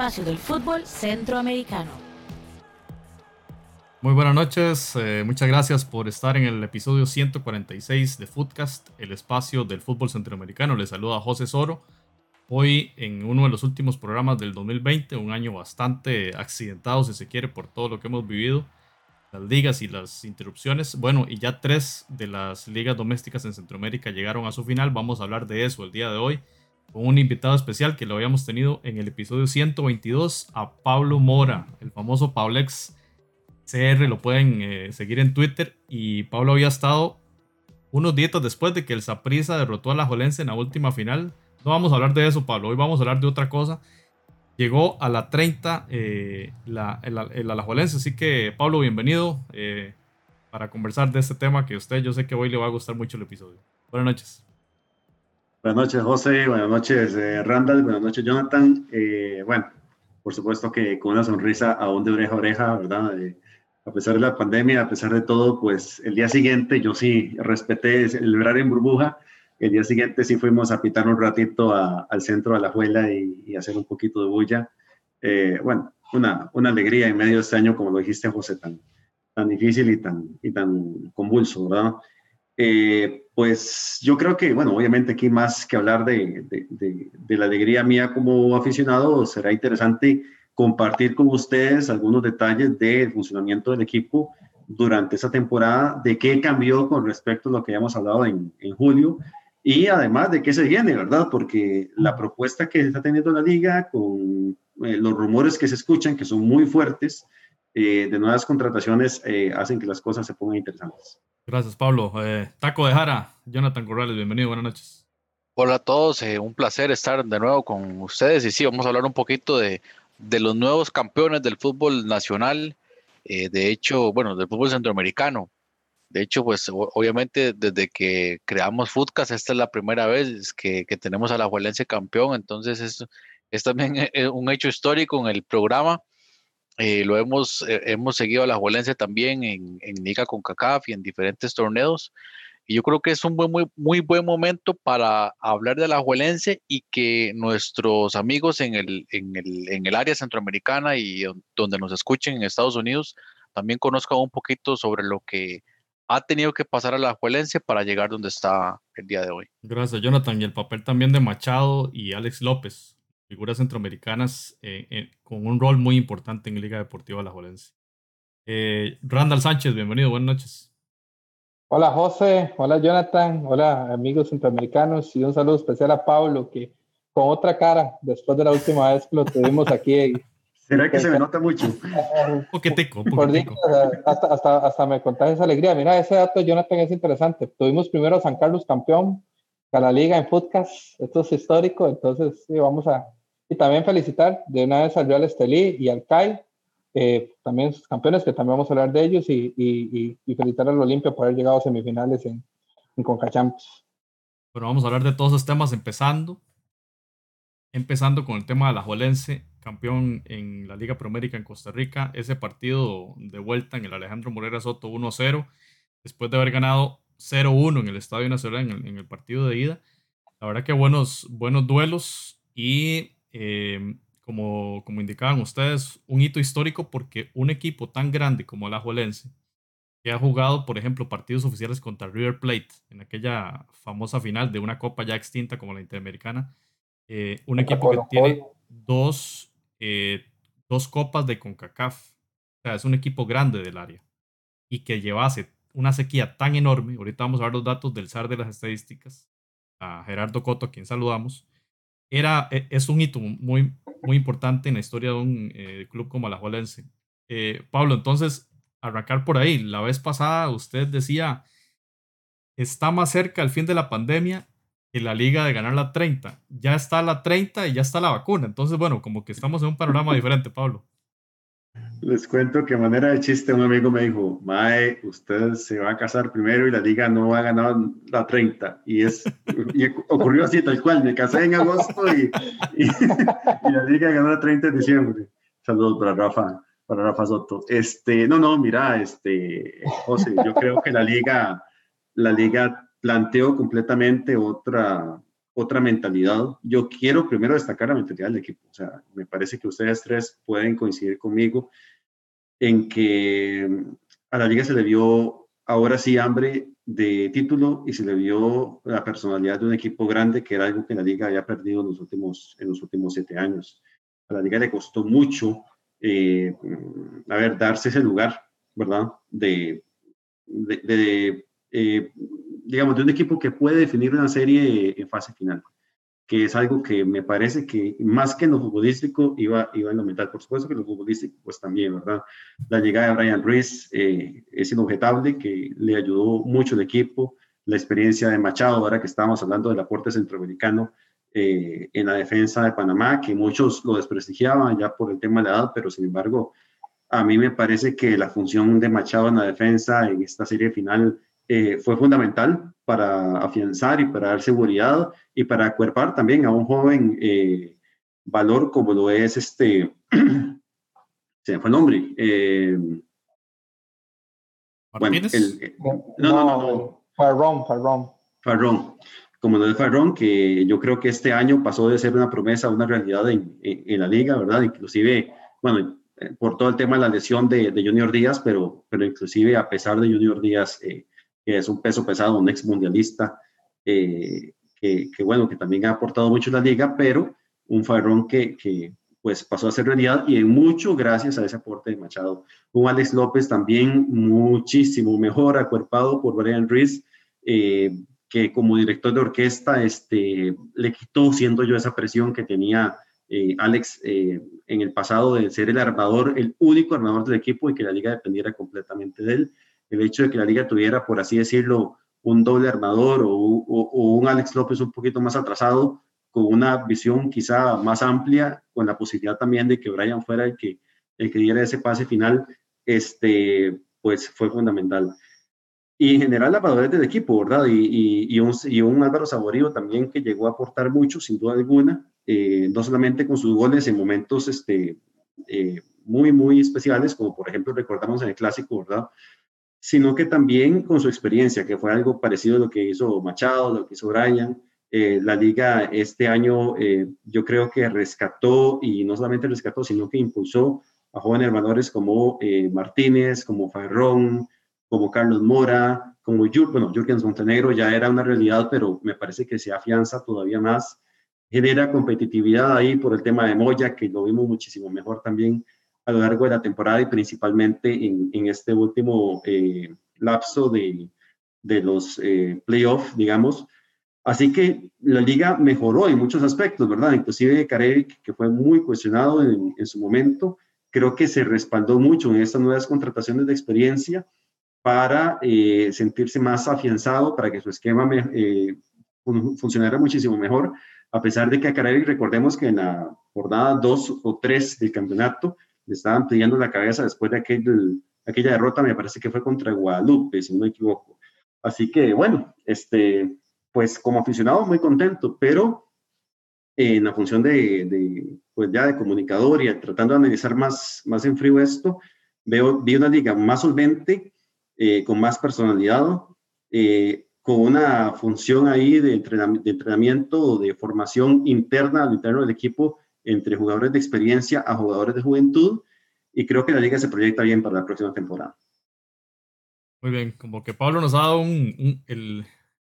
espacio del fútbol centroamericano. Muy buenas noches, eh, muchas gracias por estar en el episodio 146 de Footcast, el espacio del fútbol centroamericano. Les saluda José Soro. Hoy en uno de los últimos programas del 2020, un año bastante accidentado si se quiere por todo lo que hemos vivido, las ligas y las interrupciones. Bueno, y ya tres de las ligas domésticas en Centroamérica llegaron a su final. Vamos a hablar de eso el día de hoy con un invitado especial que lo habíamos tenido en el episodio 122, a Pablo Mora, el famoso Pablex CR, lo pueden eh, seguir en Twitter. Y Pablo había estado unos días después de que el Saprissa derrotó a la Jolense en la última final. No vamos a hablar de eso, Pablo, hoy vamos a hablar de otra cosa. Llegó a la 30 eh, el, Alajuelense, así que Pablo, bienvenido eh, para conversar de este tema que a usted yo sé que hoy le va a gustar mucho el episodio. Buenas noches. Buenas noches, José. Buenas noches, eh, Randall. Buenas noches, Jonathan. Eh, bueno, por supuesto que con una sonrisa aún de oreja a oreja, ¿verdad? Eh, a pesar de la pandemia, a pesar de todo, pues el día siguiente yo sí respeté celebrar en burbuja. El día siguiente sí fuimos a pitar un ratito al centro de la juela y, hacer un poquito de bulla. bueno, una, una alegría en medio de este año, como lo dijiste, José, tan, tan difícil y tan, y tan convulso, ¿verdad? Eh, pues yo creo que, bueno, obviamente aquí más que hablar de, la alegría mía como aficionado, será interesante compartir con ustedes algunos detalles del funcionamiento del equipo durante esa temporada, de qué cambió con respecto a lo que habíamos hablado en, en julio y además de qué se viene, ¿verdad? Porque la propuesta que está teniendo la liga con eh, los rumores que se escuchan, que son muy fuertes, eh, de nuevas contrataciones, hacen que las cosas se pongan interesantes. Gracias, Pablo. Eh, Taco de Jara, Jonathan Corrales, bienvenido, buenas noches. Hola a todos, eh, un placer estar de nuevo con ustedes y sí, vamos a hablar un poquito de, los nuevos campeones del fútbol nacional, eh, de hecho, bueno, del fútbol centroamericano. De hecho, pues obviamente desde que creamos Footcast, esta es la primera vez que, tenemos a la Juelense campeón, entonces es, es también un hecho histórico en el programa eh, lo hemos, eh, hemos seguido a la Juelense también en, en Liga con CACAF y en diferentes torneos. Y yo creo que es un buen, muy, muy buen momento para hablar de la Juelense y que nuestros amigos en el, en el, en el área centroamericana y donde nos escuchen en Estados Unidos también conozcan un poquito sobre lo que ha tenido que pasar a la Juelense para llegar donde está el día de hoy. Gracias, Jonathan. Y el papel también de Machado y Alex López figuras centroamericanas eh, eh, con un rol muy importante en Liga Deportiva La Eh, Randall Sánchez, bienvenido, buenas noches. Hola José, hola Jonathan, hola amigos centroamericanos y un saludo especial a Pablo que con otra cara después de la última vez que lo tuvimos aquí. ¿Será que se me nota mucho? un poquitico, hasta, hasta, hasta me contagias esa alegría. Mira, ese dato, Jonathan, es interesante. Tuvimos primero a San Carlos campeón, a la liga en podcast. Esto es histórico, entonces sí, vamos a, y también felicitar de una vez al Real Estelí y al CAI, eh, también sus campeones, que también vamos a hablar de ellos, y, y, y felicitar al Olimpia por haber llegado a semifinales en, en Concachampions. Bueno, vamos a hablar de todos esos temas empezando. Empezando con el tema de la Jolense, campeón en la Liga Promérica en Costa Rica. Ese partido de vuelta en el Alejandro Morera Soto 1-0, después de haber ganado 0-1 en el Estadio Nacional en el, partido de ida. La verdad que buenos, buenos duelos y Em, como, como indicaban ustedes, un hito histórico porque un equipo tan grande como el Ajuelense, que ha jugado, por ejemplo, partidos oficiales contra River Plate en aquella famosa final de una copa ya extinta como la Interamericana, eh, un equipo que tiene dos, eh, dos copas de CONCACAF, o sea, es un equipo grande del área, y que llevase una sequía tan enorme, ahorita vamos a ver los datos del SAR de las estadísticas, a Gerardo Coto, a quien saludamos, era, e, es un hito muy, muy importante en la historia de un eh, club como la Juelense. Eh, Pablo, entonces, arrancar por ahí. La vez pasada usted decía, está más cerca el fin de la pandemia que la liga de ganar la 30. Ya está la 30 y ya está la vacuna. Entonces, bueno, como que estamos en un panorama diferente, Pablo. Les cuento que manera de chiste un amigo me dijo, Mae, usted se va a casar primero y la liga no va a ganar la 30. Y, es, y ocurrió así tal cual, me casé en agosto y, y, la liga ganó la 30 de diciembre. Saludos para Rafa, para Rafa Soto. Este, no, no, mira, este, José, yo creo que la liga, la liga planteó completamente otra, otra mentalidad. Yo quiero primero destacar la mentalidad del equipo. O sea, me parece que ustedes tres pueden coincidir conmigo en que a la liga se le vio ahora sí hambre de título y se le vio la personalidad de un equipo grande, que era algo que la liga había perdido en los últimos, en los últimos siete años. A la liga le costó mucho, eh, a ver, darse ese lugar, ¿verdad? De, de, eh, digamos, de un equipo que puede definir una serie en fase final, que es algo que me parece que más que en lo futbolístico iba, iba en lo mental. Por supuesto que en lo futbolístico, pues también, ¿verdad? La llegada de Brian Ruiz eh, es inobjetable, que le ayudó mucho al equipo. La experiencia de Machado, ahora que estábamos hablando del aporte centroamericano eh, en la defensa de Panamá, que muchos lo desprestigiaban ya por el tema de la edad, pero sin embargo, a mí me parece que la función de Machado en la defensa en esta serie final eh, fue fundamental para afianzar y para dar seguridad y para acuerpar también a un joven eh, valor como lo es este, se me fue el nombre. Eh, bueno, el, no, no, no, no. Farrón, Farrón. Farrón. Como lo de Farrón, que yo creo que este año pasó de ser una promesa a una realidad en, en, la liga, ¿verdad? Inclusive, bueno, por todo el tema de la lesión de, de Junior Díaz, pero, pero inclusive a pesar de Junior Díaz, eh, es un peso pesado, un ex mundialista, eh, que, bueno, que también ha aportado mucho a la liga, pero un farrón que, que, pues pasó a ser realidad y en mucho gracias a ese aporte de Machado. Un Alex López también muchísimo mejor acuerpado por Brian Ruiz, eh, que como director de orquesta este, le quitó, siendo yo, esa presión que tenía eh, Alex en el pasado de ser el armador, el único armador del equipo y que la liga dependiera completamente de él el hecho de que la liga tuviera, por así decirlo, un doble armador o, un Alex López un poquito más atrasado, con una visión quizá más amplia, con la posibilidad también de que Brian fuera el que, el que diera ese pase final, este, pues fue fundamental. Y en general la madurez del equipo, ¿verdad? Y, y, un, y, un, Álvaro Saborío también que llegó a aportar mucho, sin duda alguna, eh, no solamente con sus goles en momentos este, eh, muy, muy especiales, como por ejemplo recordamos en el clásico, ¿verdad? Sino que también con su experiencia, que fue algo parecido a lo que hizo Machado, lo que hizo Brian. Eh, la liga este año eh, yo creo que rescató, y no solamente rescató, sino que impulsó a jóvenes valores como eh, Martínez, como Farrón, como Carlos Mora, como Jur Montenegro ya era una realidad, pero me parece que se afianza todavía más, genera competitividad ahí por el tema de Moya, que lo vimos muchísimo mejor también a lo largo de la temporada y principalmente en, en este último eh, lapso de, de los eh, playoffs, digamos. Así que la liga mejoró en muchos aspectos, ¿verdad? Inclusive Karek, que fue muy cuestionado en, en, su momento, creo que se respaldó mucho en estas nuevas contrataciones de experiencia para eh, sentirse más afianzado, para que su esquema me, funcionara muchísimo mejor, a pesar de que a Karek, recordemos que en la jornada 2 o 3 del campeonato, le estaban pidiendo la cabeza después de aquel, aquella derrota, me parece que fue contra Guadalupe, si no me equivoco. Así que bueno, este, pues como aficionado muy contento, pero en la función de, de, pues ya de comunicador y tratando de analizar más, más en frío esto, veo, vi una liga más solvente, eh, con más personalidad, eh, con una función ahí de entrenamiento, de formación interna al interno del equipo entre jugadores de experiencia a jugadores de juventud y creo que la liga se proyecta bien para la próxima temporada. Muy bien, como que Pablo nos ha dado un, el,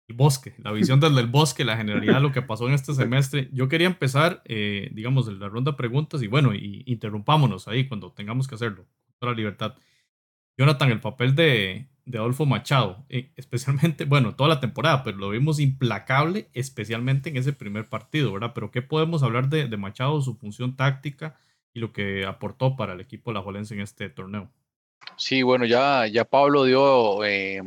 bosque, la visión desde el bosque, la generalidad de lo que pasó en este semestre. Yo quería empezar, eh, digamos, la ronda de preguntas y bueno, y interrumpámonos ahí cuando tengamos que hacerlo, con la libertad. Jonathan, el papel de, de Adolfo Machado, eh, especialmente, bueno, toda la temporada, pero lo vimos implacable, especialmente en ese primer partido, ¿verdad? Pero ¿qué podemos hablar de, Machado, su función táctica y lo que aportó para el equipo la Jolense en este torneo? Sí, bueno, ya, ya Pablo dio eh,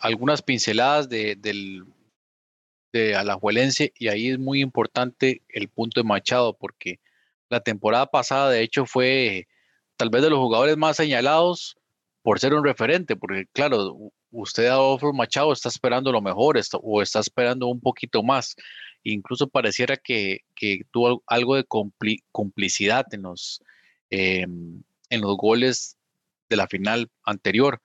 algunas pinceladas de, del, de Alajuelense y ahí es muy importante el punto de Machado porque la temporada pasada de hecho fue tal vez de los jugadores más señalados por ser un referente, porque claro, usted Adolfo Machado está esperando lo mejor o está esperando un poquito más. Incluso pareciera que, tuvo algo de complicidad en los, em, en los goles de la final anterior.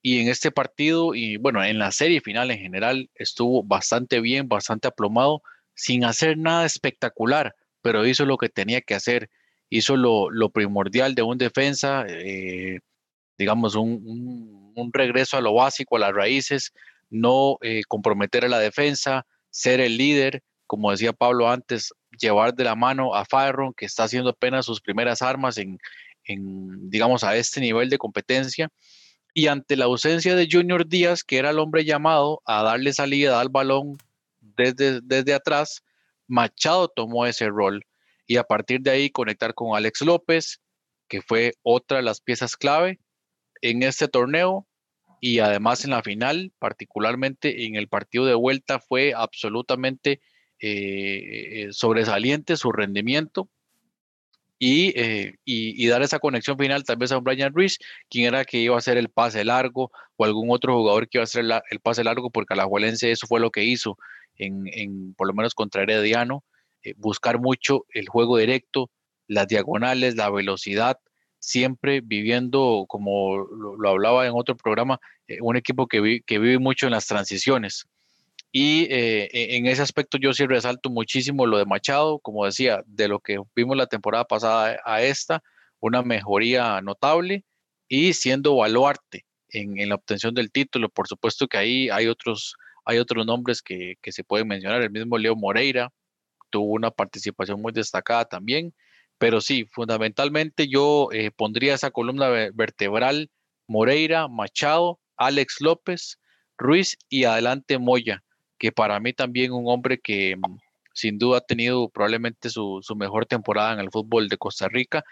Y en este partido, y bueno, en la serie final en general, estuvo bastante bien, bastante aplomado. sin hacer nada espectacular, pero hizo lo que tenía que hacer, hizo lo, primordial de un defensa, eh, digamos, un, regreso a lo básico, a las raíces, no eh, comprometer a la defensa, ser el líder, como decía Pablo antes, llevar de la mano a Fyron, que está haciendo apenas sus primeras armas en, en, digamos, a este nivel de competencia. Y ante la ausencia de Junior Díaz, que era el hombre llamado a darle salida al balón desde, desde atrás, Machado tomó ese rol y a partir de ahí conectar con Alex López, que fue otra de las piezas clave en este torneo y además en la final, particularmente en el partido de vuelta, fue absolutamente eh, sobresaliente su rendimiento eh, y, dar esa conexión final tal vez a un Brian Ruiz, quien era que iba a hacer el pase largo o algún otro jugador que iba a hacer el pase largo, porque a la Juelense eso fue lo que hizo, en, por lo menos contra Herediano, eh, buscar mucho el juego directo, las diagonales, la velocidad, siempre viviendo, como lo, hablaba en otro programa, eh, un equipo que, vive mucho en las transiciones. Y eh, e, en ese aspecto yo sí resalto muchísimo lo de Machado, como decía, de lo que vimos la temporada pasada a esta, una mejoría notable y siendo baluarte en, la obtención del título. Por supuesto que ahí hay otros, hay otros nombres que, se pueden mencionar. El mismo Leo Moreira tuvo una participación muy destacada también. Pero sí, fundamentalmente yo eh, pondría esa columna vertebral Moreira, Machado, Alex López, Ruiz y adelante Moya que para mí también un hombre que mm, sin duda ha tenido probablemente su, mejor temporada en el fútbol de Costa Rica.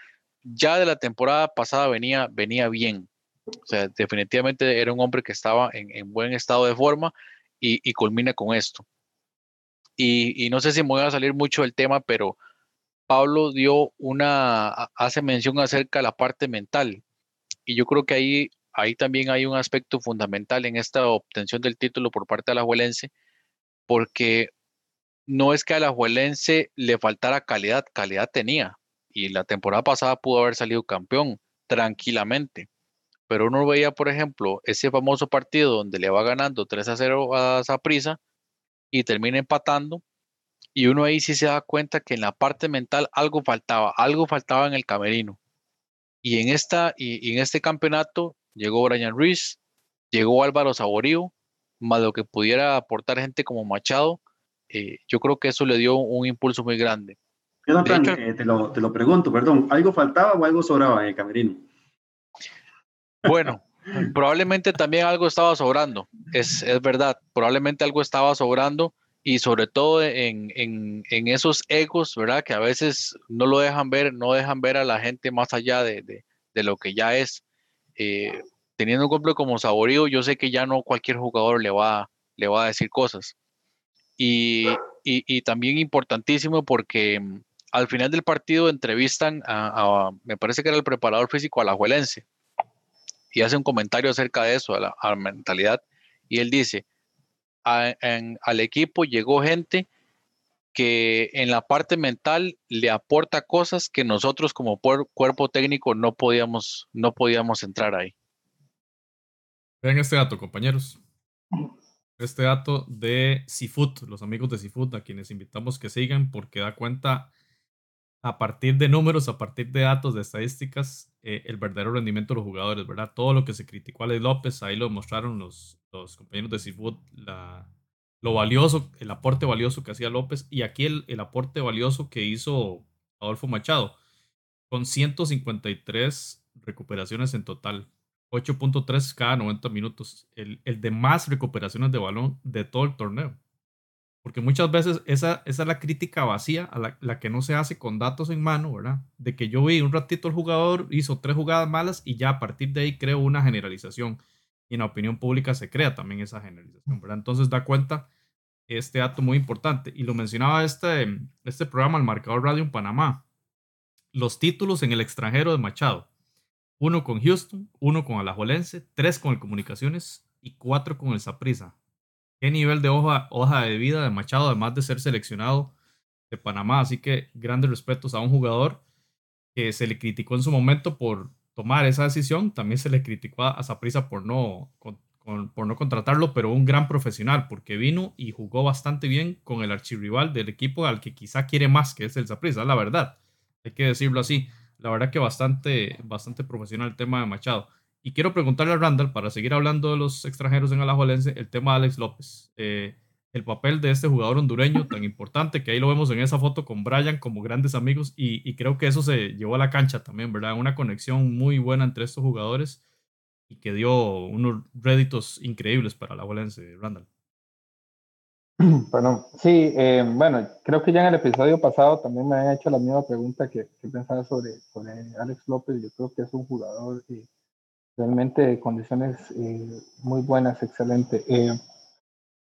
Ya de la temporada pasada venía, venía bien. O sea, definitivamente era un hombre que estaba en, buen estado de forma y, culmina con esto. Y, no sé si me voy a salir mucho del tema, pero Pablo dio una, hace mención acerca de la parte mental. Y yo creo que ahí, ahí también hay un aspecto fundamental en esta obtención del título por parte de la Juelense, porque no es que a la Juelense le faltara calidad, calidad tenía. Y la temporada pasada pudo haber salido campeón tranquilamente. Pero uno veía, por ejemplo, ese famoso partido donde le va ganando 3 a 0 a Zaprisa y termina empatando. Y uno ahí sí se da cuenta que en la parte mental algo faltaba, algo faltaba en el camerino. Y en, esta, y, en este campeonato llegó Brian Ruiz, llegó Álvaro Saborío, más lo que pudiera aportar gente como Machado, eh, yo creo que eso le dio un impulso muy grande. Jonathan, eh, te, lo, te, lo, pregunto, perdón, ¿algo faltaba o algo sobraba en el camerino? Bueno, probablemente también algo estaba sobrando, es, es, verdad, probablemente algo estaba sobrando y sobre todo en, en, en, esos egos, ¿verdad? Que a veces no lo dejan ver, no dejan ver a la gente más allá de, de, de lo que ya es. Eh, teniendo un golpe como Saborío, yo sé que ya no cualquier jugador le va, le va a decir cosas. Y, y, también importantísimo porque mm, al final del partido entrevistan a, me parece que era el preparador físico a la Juelense, y hace un comentario acerca de eso, a la, mentalidad, y él dice, al equipo llegó gente que en la parte mental le aporta cosas que nosotros como cuerpo técnico no podíamos, no podíamos entrar ahí. Vean este dato, compañeros. Este dato de Seafood, los amigos de Seafood, a quienes invitamos que sigan porque da cuenta a partir de números, a partir de datos, de estadísticas, eh, el verdadero rendimiento de los jugadores, ¿verdad? Todo lo que se criticó a Alex López, ahí lo mostraron los, los compañeros de Seafood, la, lo valioso, el aporte valioso que hacía López y aquí el, el aporte valioso que hizo Adolfo Machado, con 153 recuperaciones en total. 8.3 cada 90 minutos. El, el, de más recuperaciones de balón de todo el torneo. Porque muchas veces esa, esa es la crítica vacía, a la, la, que no se hace con datos en mano, ¿verdad? De que yo vi un ratito el jugador, hizo tres jugadas malas y ya a partir de ahí creo una generalización. Y en la opinión pública se crea también esa generalización, ¿verdad? Entonces da cuenta este dato muy importante. Y lo mencionaba este, este programa, el Marcador Radio en Panamá. Los títulos en el extranjero de Machado uno con Houston, uno con Alajuelense, tres con el Comunicaciones y cuatro con el Saprissa. Qué nivel de hoja, de vida de Machado, además de ser seleccionado de Panamá. Así que grandes respetos a un jugador que se le criticó en su momento por tomar esa decisión. También se le criticó a Saprissa por no por no contratarlo, pero un gran profesional, porque vino y jugó bastante bien con el archirrival del equipo al que quizá quiere más, que es el Saprissa, la verdad. Hay que decirlo así. La verdad que bastante, bastante profesional el tema de Machado. Y quiero preguntarle a Randall, para seguir hablando de los extranjeros en Alajuelense, el tema de Alex López. Eh, el papel de este jugador hondureño tan importante, que ahí lo vemos en esa foto con Brian como grandes amigos, y, creo que eso se llevó a la cancha también, ¿verdad? Una conexión muy buena entre estos jugadores y que dio unos réditos increíbles para la Alajuelense, Randall. Bueno, sí, eh, bueno, creo que ya en el episodio pasado también me han hecho la misma pregunta que, que pensaba sobre, sobre Alex López. Yo creo que es un jugador y realmente condiciones eh, muy buenas, excelente. Eh,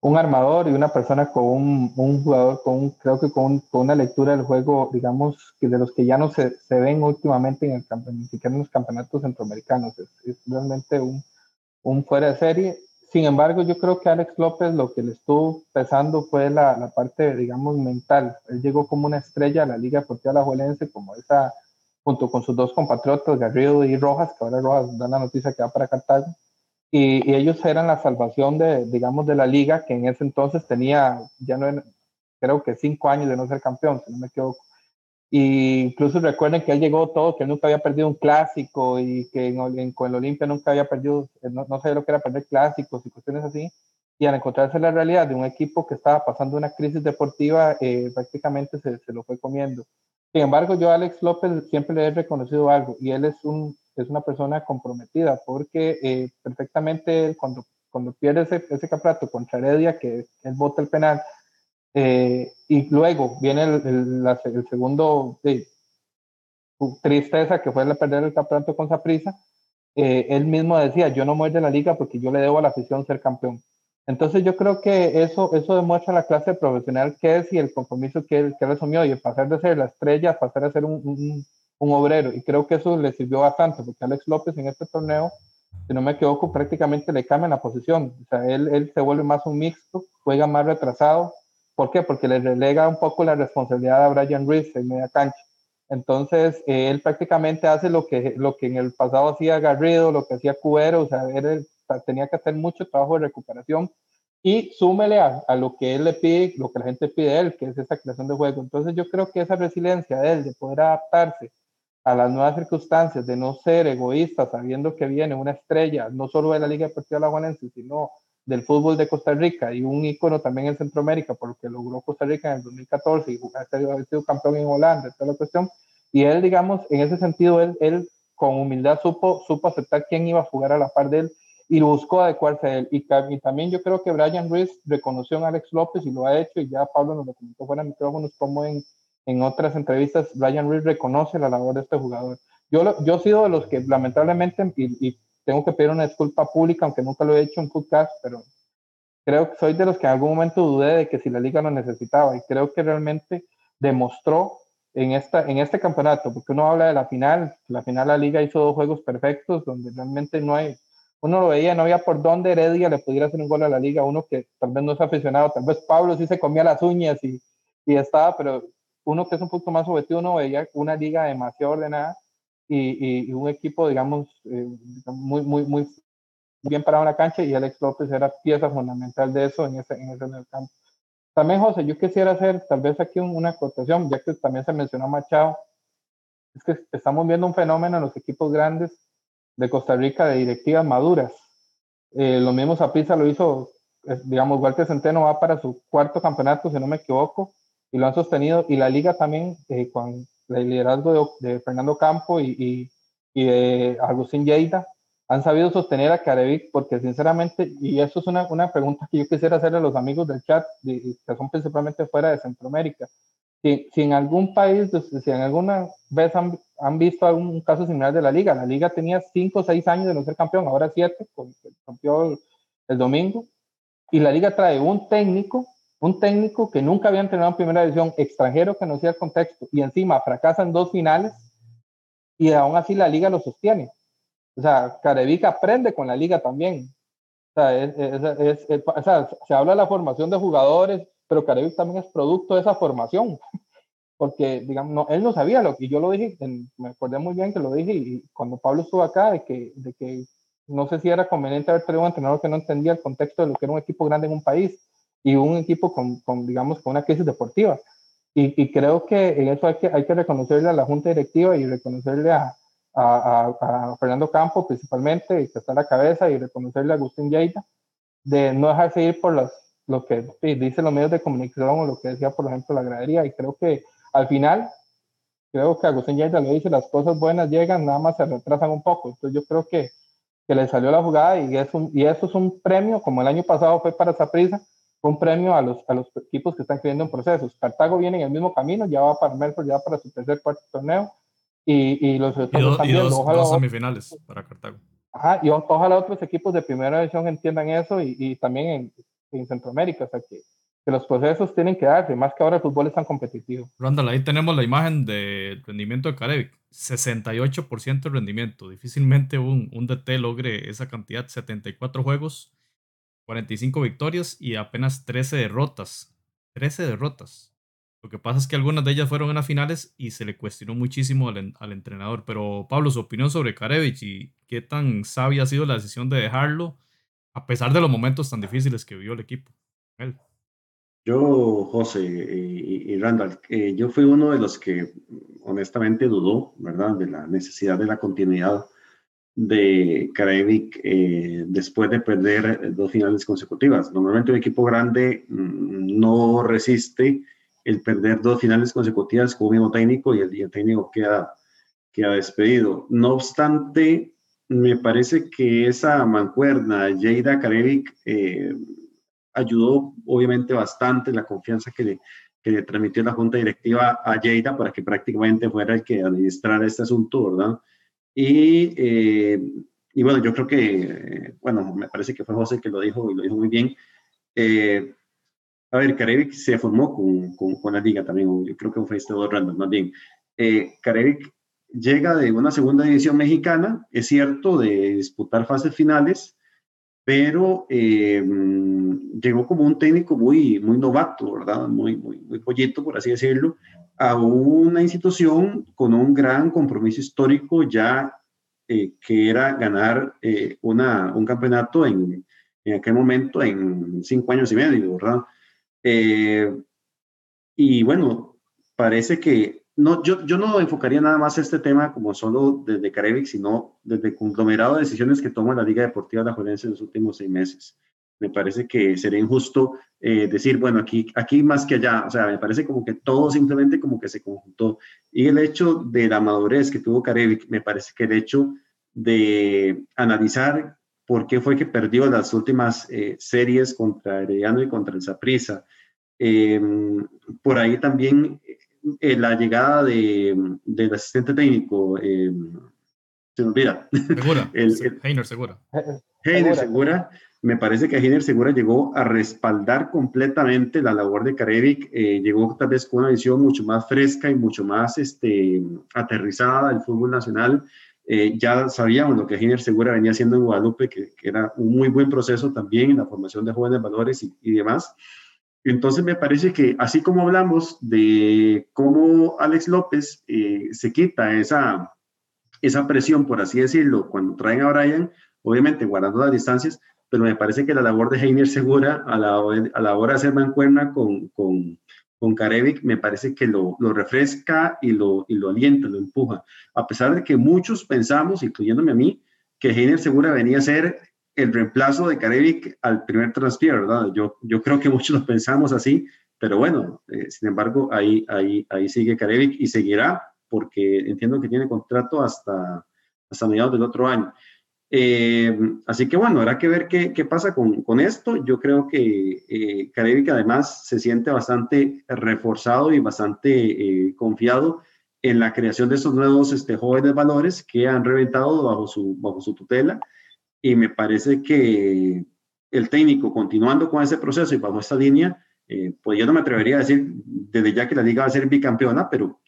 un armador y una persona con un, un jugador, con un, creo que con, con, una lectura del juego, digamos, que de los que ya no se, se ven últimamente en, el, en los campeonatos centroamericanos. Es, es realmente un, un fuera de serie sin embargo, yo creo que Alex López lo que le estuvo pesando fue la, la parte, digamos, mental. Él llegó como una estrella a la Liga Deportiva Alajuelense, como esa, junto con sus dos compatriotas, Garrido y Rojas, que ahora Rojas da la noticia que va para Cartago. Y, y, ellos eran la salvación de, digamos, de la liga, que en ese entonces tenía, ya no era, creo que cinco años de no ser campeón, si no me equivoco. Y incluso recuerden que él llegó todo, que él nunca había perdido un clásico y que en, con el Olimpia nunca había perdido, no, no sabía lo que era perder clásicos y cuestiones así. Y al encontrarse la realidad de un equipo que estaba pasando una crisis deportiva, eh, prácticamente se, se, lo fue comiendo. Sin embargo, yo a Alex López siempre le he reconocido algo y él es, un, es una persona comprometida porque eh, perfectamente cuando, cuando pierde ese, ese campeonato contra Heredia, que él vota el penal, eh, y luego viene el, el, la, el segundo de, tristeza que fue la perder el campeonato con Saprisa. Eh, él mismo decía, yo no muero de la liga porque yo le debo a la afición ser campeón. Entonces yo creo que eso, eso demuestra la clase profesional que es y el compromiso que él, que él y pasar de ser la estrella, pasar a ser un, un, obrero. Y creo que eso le sirvió bastante porque Alex López en este torneo, si no me equivoco, prácticamente le cambia la posición. O sea, él, él se vuelve más un mixto, juega más retrasado, ¿Por qué? Porque le relega un poco la responsabilidad a Brian Reeves en media cancha. Entonces, eh, él prácticamente hace lo que, lo que en el pasado hacía Garrido, lo que hacía Cubero, o sea, él tenía que hacer mucho trabajo de recuperación y súmele a, a, lo que él le pide, lo que la gente pide de él, que es esa creación de juego. Entonces, yo creo que esa resiliencia de él, de poder adaptarse a las nuevas circunstancias, de no ser egoísta, sabiendo que viene una estrella, no solo de la Liga Deportiva La Juanense, sino del fútbol de Costa Rica y un ícono también en Centroamérica, por lo que logró Costa Rica en el 2014 y ha sido campeón en Holanda, toda la cuestión. Y él, digamos, en ese sentido, él, él con humildad supo, supo aceptar quién iba a jugar a la par de él y buscó adecuarse a él. Y, y también yo creo que Brian Ruiz reconoció a Alex López y lo ha hecho, y ya Pablo nos lo comentó fuera de micrófonos, como en, en otras entrevistas, Brian Ruiz reconoce la labor de este jugador. Yo, yo he sido de los que lamentablemente, y, y tengo que pedir una disculpa pública, aunque nunca lo he hecho en podcast, pero creo que soy de los que en algún momento dudé de que si la liga lo necesitaba y creo que realmente demostró en, esta, en este campeonato, porque uno habla de la final, la final la liga hizo dos juegos perfectos donde realmente no hay, uno lo veía, no había por dónde Heredia le pudiera hacer un gol a la liga, uno que tal vez no es aficionado, tal vez Pablo sí se comía las uñas y, y estaba, pero uno que es un poco más objetivo, uno veía una liga demasiado ordenada y, y, un equipo, digamos, eh, muy, muy, muy bien parado en la cancha y Alex López era pieza fundamental de eso en ese, en ese campo. También, José, yo quisiera hacer tal vez aquí una acotación, ya que también se mencionó Machado, es que estamos viendo un fenómeno en los equipos grandes de Costa Rica de directivas maduras. Eh, lo mismo Zapisa lo hizo, digamos, Walter Centeno va para su cuarto campeonato, si no me equivoco, y lo han sostenido, y la liga también, eh, con, el liderazgo de, Fernando Campo y, y, de Agustín Lleida han sabido sostener a Carevic porque sinceramente, y eso es una, una, pregunta que yo quisiera hacerle a los amigos del chat, que son principalmente fuera de Centroamérica, si, si, en algún país, si en alguna vez han, han, visto algún caso similar de la liga, la liga tenía 5 o 6 años de no ser campeón, ahora 7, rompió el, domingo, y la liga trae un técnico un técnico que nunca había entrenado en primera división, extranjero que no hacía el contexto, y encima fracasa en dos finales, y aún así la liga lo sostiene. O sea, Carevica aprende con la liga también. O sea, es, es, es, o sea, se habla de la formación de jugadores, pero Carevic también es producto de esa formación. Porque, digamos, no, él no sabía lo que yo lo dije, me acordé muy bien que lo dije, y cuando Pablo estuvo acá, de que, de que no sé si era conveniente haber tenido un entrenador que no entendía el contexto de lo que era un equipo grande en un país y un equipo con, con digamos, con una crisis deportiva. Y, y, creo que en eso hay que, hay que reconocerle a la junta directiva y reconocerle a, a, a, Fernando Campo principalmente, que está a la cabeza, y reconocerle a Agustín Lleida, de no dejarse ir por las, lo que dicen los medios de comunicación o lo que decía, por ejemplo, la gradería. Y creo que al final, creo que Agustín Lleida lo dice, las cosas buenas llegan, nada más se retrasan un poco. Entonces yo creo que, que le salió la jugada y, es un, y eso es un premio, como el año pasado fue para Saprissa, un premio a los, a los equipos que están creyendo en procesos. Cartago viene en el mismo camino, ya va para Melford, ya para su tercer cuarto torneo. Y, y los otros también. Y dos, ojalá dos semifinales para Cartago. Ajá, y ojalá otros equipos de primera división entiendan eso y, y también en, en, Centroamérica, o sea que, los procesos tienen que darse, más que ahora el fútbol es tan competitivo. Randall, ahí tenemos la imagen del rendimiento de Carevic, 68% de rendimiento, difícilmente un, un DT logre esa cantidad, 74 juegos, 45 victorias y apenas 13 derrotas. 13 derrotas. Lo que pasa es que algunas de ellas fueron en las finales y se le cuestionó muchísimo al, al entrenador. Pero Pablo, su opinión sobre Karevich y qué tan sabia ha sido la decisión de dejarlo a pesar de los momentos tan difíciles que vivió el equipo. Él. Yo, José y, y Randall, eh, yo fui uno de los que honestamente dudó, ¿verdad?, de la necesidad de la continuidad de Karevik eh, después de perder dos finales consecutivas. Normalmente un equipo grande mm, no resiste el perder dos finales consecutivas con un mismo técnico y el, día técnico queda, queda despedido. No obstante, me parece que esa mancuerna, Jada Karevik, eh, ayudó obviamente bastante la confianza que le, que le transmitió la junta directiva a Jada para que prácticamente fuera el que administrara este asunto, ¿verdad? Y, eh, y bueno, yo creo que, bueno, me parece que fue José que lo dijo y lo dijo muy bien. Eh, a ver, Carevic se formó con, con, con, la liga también, yo creo que fue este dos random, más bien. Eh, Carevic llega de una segunda división mexicana, es cierto, de disputar fases finales, pero eh, llegó como un técnico muy, muy novato, ¿verdad? Muy, muy, muy pollito, por así decirlo, a una institución con un gran compromiso histórico ya eh, que era ganar eh, una, un campeonato en, en, aquel momento en cinco años y medio, ¿verdad? Y bueno, parece que no, yo, yo no enfocaría nada más este tema como solo desde Carevic, sino desde el conglomerado de decisiones que toma la Liga Deportiva de la Juventud en los últimos seis meses me parece que sería injusto eh, decir, bueno, aquí, aquí más que allá, o sea, me parece como que todo simplemente como que se conjuntó. Y el hecho de la madurez que tuvo Carevic, me parece que el hecho de analizar por qué fue que perdió las últimas eh, series contra Herediano y contra el Saprissa. Em, por ahí también eh, la llegada de, del asistente técnico, em, se me olvida. Segura, el, Heiner Segura. Heiner Segura me parece que Giner Segura llegó a respaldar completamente la labor de Carevic, eh, llegó tal vez con una visión mucho más fresca y mucho más este, aterrizada del fútbol nacional. Eh, ya sabíamos lo que Giner Segura venía haciendo en Guadalupe, que, era un muy buen proceso también en la formación de jóvenes valores y, demás. Entonces me parece que así como hablamos de cómo Alex López eh, se quita esa, esa presión, por así decirlo, cuando traen a Brian, obviamente guardando las distancias, pero me parece que la labor de Heiner Segura a la, a la hora de hacer mancuerna con, con, con me parece que lo, lo, refresca y lo, y lo alienta, lo empuja. A pesar de que muchos pensamos, incluyéndome a mí, que Heiner Segura venía a ser el reemplazo de Karevic al primer transfer, ¿verdad? Yo, yo creo que muchos lo pensamos así, pero bueno, eh, sin embargo, ahí, ahí, ahí sigue Karevic y seguirá porque entiendo que tiene contrato hasta, hasta mediados del otro año. Eh, así que bueno, habrá que ver qué, qué pasa con, con, esto. Yo creo que eh, además se siente bastante reforzado y bastante eh, confiado en la creación de estos nuevos este, jóvenes valores que han reventado bajo su, bajo su tutela. Y me parece que el técnico, continuando con ese proceso y bajo esta línea, eh, pues yo no me atrevería a decir desde ya que la liga va a ser bicampeona, pero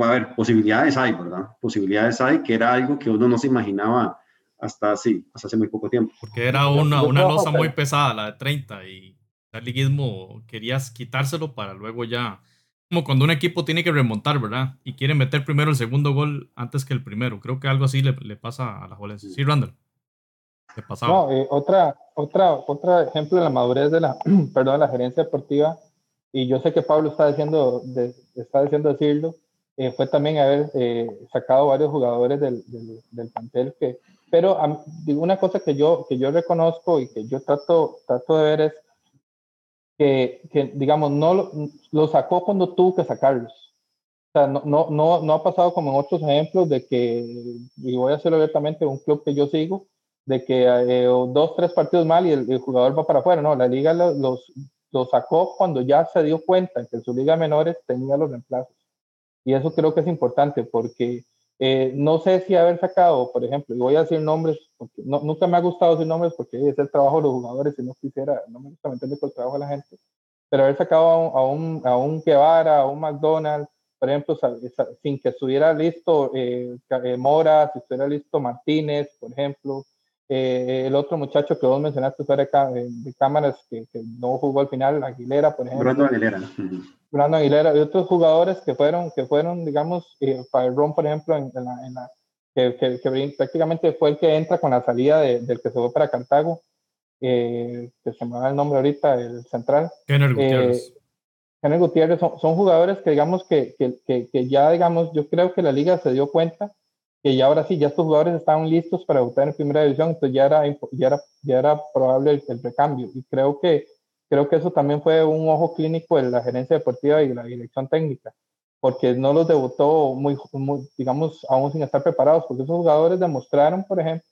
va a haber posibilidades hay, ¿verdad? Posibilidades hay, que era algo que uno no se imaginaba hasta, así, hasta hace muy poco tiempo. Porque era una, una losa muy pesada, la de 30, y el liguismo querías quitárselo para luego ya, como cuando un equipo tiene que remontar, ¿verdad? Y quiere meter primero el segundo gol antes que el primero. Creo que algo así le, le pasa a la Jolense. Sí, Randall. No, eh, otra, otra, otro ejemplo de la madurez de la, perdón, de la gerencia deportiva, y yo sé que Pablo está diciendo, está diciendo decirlo, eh, fue también haber eh, sacado varios jugadores del, del, del plantel que, pero digo una cosa que yo, que yo reconozco y que yo trato, trato de ver es que, que digamos, no lo, lo, sacó cuando tuvo que sacarlos. O sea, no, no, no, no ha pasado como en otros ejemplos de que, y voy a hacerlo abiertamente, un club que yo sigo, de que eh, dos, tres partidos mal y el, jugador va para afuera. No, la liga los, los, sacó cuando ya se dio cuenta que en su liga menores tenía los reemplazos. Y eso creo que es importante porque eh, no sé si haber sacado, por ejemplo, y voy a decir nombres, porque no, nunca me ha gustado decir nombres porque es el trabajo de los jugadores y no quisiera, no me gusta meterme con el trabajo de la gente, pero haber sacado a un, a un, Guevara, a un McDonald's, por ejemplo, sin que estuviera listo eh, eh, Mora, si estuviera listo Martínez, por ejemplo, eh, el otro muchacho que vos mencionaste fuera de, de cámaras que, que, no jugó al final, Aguilera, por ejemplo. Brando Aguilera. Brando Aguilera y otros jugadores que fueron, que fueron digamos, eh, para el Ron, por ejemplo, en, la, en la que, que, prácticamente fue el que entra con la salida de, del que se fue para Cartago, eh, que se me va el nombre ahorita, el central. Kenner Gutiérrez. Kenner Gutiérrez son, son, jugadores que, digamos, que, que, que ya, digamos, yo creo que la liga se dio cuenta que ya ahora sí, ya estos jugadores estaban listos para votar en primera división, entonces ya era, ya era, ya era probable el, recambio. Y creo que, creo que eso también fue un ojo clínico de la gerencia deportiva y de la dirección técnica, porque no los debutó muy, digamos, aún sin estar preparados, porque esos jugadores demostraron, por ejemplo,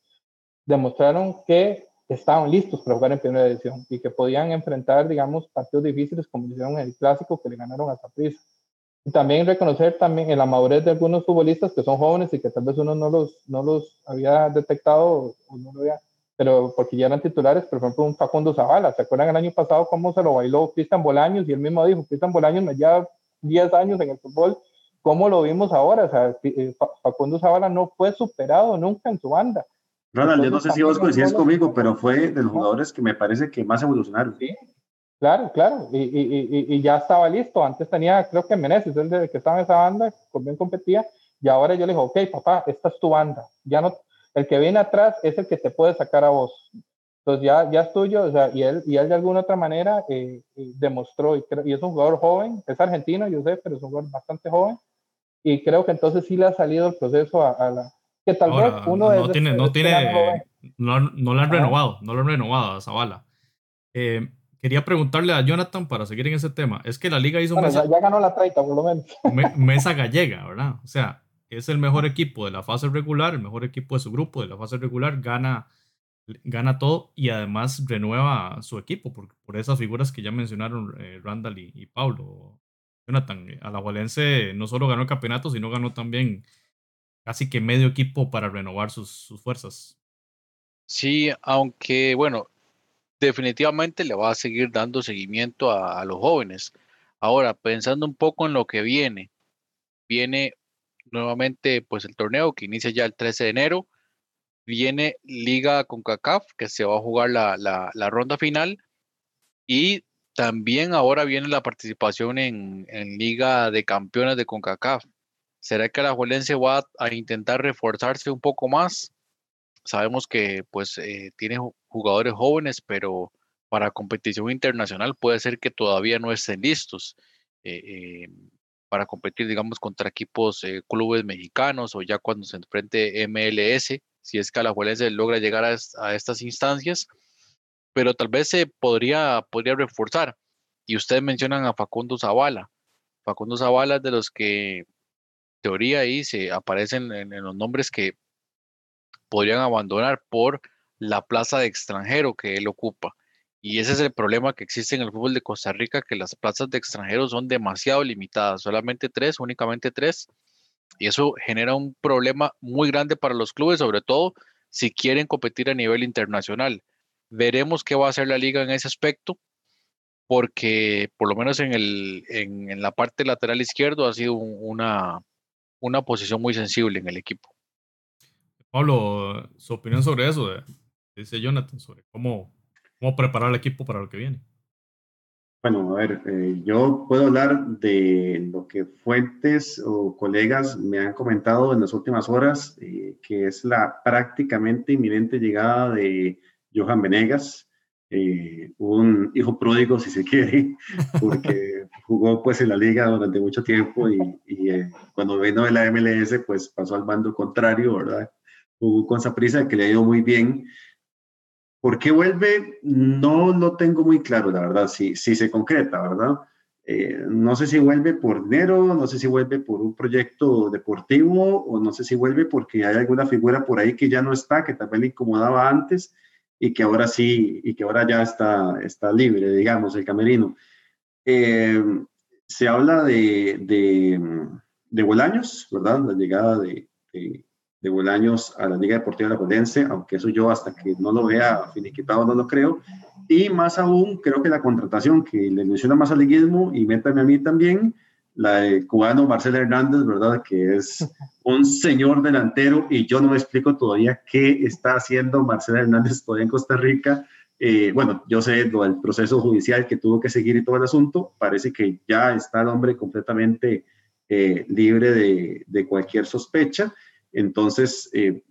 demostraron que estaban listos para jugar en primera división y que podían enfrentar, digamos, partidos difíciles como hicieron en el clásico que le ganaron a Saprissa y también reconocer también en la madurez de algunos futbolistas que son jóvenes y que tal vez uno no los, no los había detectado o no lo había, pero porque ya eran titulares, por ejemplo, un Facundo Zavala. ¿Se acuerdan el año pasado cómo se lo bailó Cristian Bolaños? Y él mismo dijo, Cristian Bolaños me lleva 10 años en el fútbol, ¿cómo lo vimos ahora? O sea, eh, Facundo Zavala no fue superado nunca en su banda. Ronald, yo no sé si vos coincides conmigo, pero fue de los jugadores que me parece que más evolucionaron. Sí, Claro, claro, y, y, y, ya estaba listo. Antes tenía, creo que Meneses, el que estaba en esa banda, bien competía, y ahora yo le digo, ok, papá, esta es tu banda. Ya no, el que viene atrás es el que te puede sacar a vos. Entonces ya, ya es tuyo, o sea, y él, y él de alguna otra manera eh, demostró, y, y, es un jugador joven, es argentino, yo sé, pero es un jugador bastante joven, y creo que entonces sí le ha salido el proceso a, la... Que tal vez uno no, tiene, no, tiene, no, no, lo han renovado, no lo han renovado a Zavala. Eh, Quería preguntarle a Jonathan para seguir en ese tema. Es que la liga hizo mesa, ya, ganó la 30, por lo menos. mesa gallega, ¿verdad? O sea, es el mejor equipo de la fase regular, el mejor equipo de su grupo de la fase regular, gana, gana todo y además renueva su equipo por, por esas figuras que ya mencionaron eh, Randall y, Pablo. Jonathan, a la Valencia no solo ganó el campeonato, sino ganó también casi que medio equipo para renovar sus, sus fuerzas. Sí, aunque bueno, definitivamente le va a seguir dando seguimiento a, los jóvenes. Ahora, pensando un poco en lo que viene, viene nuevamente pues el torneo que inicia ya el 13 de enero, viene Liga con CACAF, que se va a jugar la, la, ronda final, y también ahora viene la participación en, en Liga de Campeones de CONCACAF. ¿Será que la Juelense va a intentar reforzarse un poco más? Sabemos que pues eh, tiene jugadores jóvenes, pero para competición internacional puede ser que todavía no estén listos eh, eh, para competir, digamos, contra equipos, clubes mexicanos o ya cuando se enfrente MLS, si es que Alajuelense logra llegar a, estas instancias, pero tal vez se podría, podría reforzar. Y ustedes mencionan a Facundo Zavala. Facundo Zavala es de los que, teoría, ahí se aparecen en los nombres que podrían abandonar por la plaza de extranjero que él ocupa. Y ese es el problema que existe en el fútbol de Costa Rica, que las plazas de extranjeros son demasiado limitadas, solamente tres, únicamente tres. Y eso genera un problema muy grande para los clubes, sobre todo si quieren competir a nivel internacional. Veremos qué va a hacer la liga en ese aspecto, porque por lo menos en, el, en, la parte lateral izquierdo ha sido una, una posición muy sensible en el equipo. Pablo, su opinión sobre eso, dice Jonathan, sobre cómo, cómo preparar al equipo para lo que viene. Bueno, a ver, eh, yo puedo hablar de lo que fuentes o colegas me han comentado en las últimas horas, eh, que es la prácticamente inminente llegada de Johan Venegas, eh, un hijo pródigo, si se quiere, porque jugó pues en la liga durante mucho tiempo y, cuando vino de la MLS pues pasó al bando contrario, ¿verdad? Jugó con prisa que le ha ido muy bien ¿Por qué vuelve? No lo tengo muy claro, la verdad, si, si se concreta, ¿verdad? Eh, no sé si vuelve por dinero, no sé si vuelve por un proyecto deportivo o no sé si vuelve porque hay alguna figura por ahí que ya no está, que vez le incomodaba antes y que ahora sí, y que ahora ya está, está libre, digamos, el camerino. Eh, se habla de, de, de Bolaños, ¿verdad? La llegada de, de Bolaños a la Liga Deportiva de la aunque eso yo hasta que no lo vea finiquitado no lo creo. Y más aún, creo que la contratación que le menciona más al liguismo, y métame a mí también, la del cubano Marcelo Hernández, ¿verdad? Que es un señor delantero y yo no me explico todavía qué está haciendo Marcelo Hernández todavía en Costa Rica. Eh, bueno, yo sé lo del proceso judicial que tuvo que seguir y todo el asunto. Parece que ya está el hombre completamente eh, libre de, de, cualquier sospecha. Entonces, eh,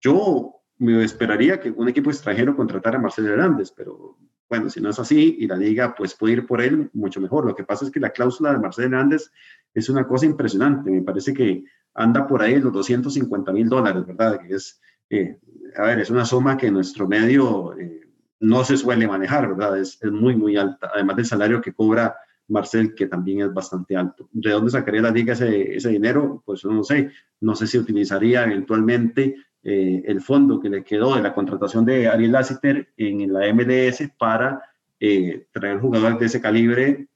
yo me esperaría que un equipo extranjero contratara a Marcelo Hernández, pero bueno, si no es así y la liga pues puede ir por él, mucho mejor. Lo que pasa es que la cláusula de Marcelo Hernández es una cosa impresionante. Me parece que anda por ahí los 250 mil dólares, ¿verdad? Que es, eh, a ver, es una suma que nuestro medio eh, no se suele manejar, ¿verdad? Es, muy, muy alta. Además del salario que cobra Marcel, que también es bastante alto. ¿De dónde sacaría la liga ese, ese dinero? Pues no sé. No sé si utilizaría eventualmente eh, el fondo que le quedó de la contratación de Ariel Lassiter en la MLS para eh, traer jugadores de ese calibre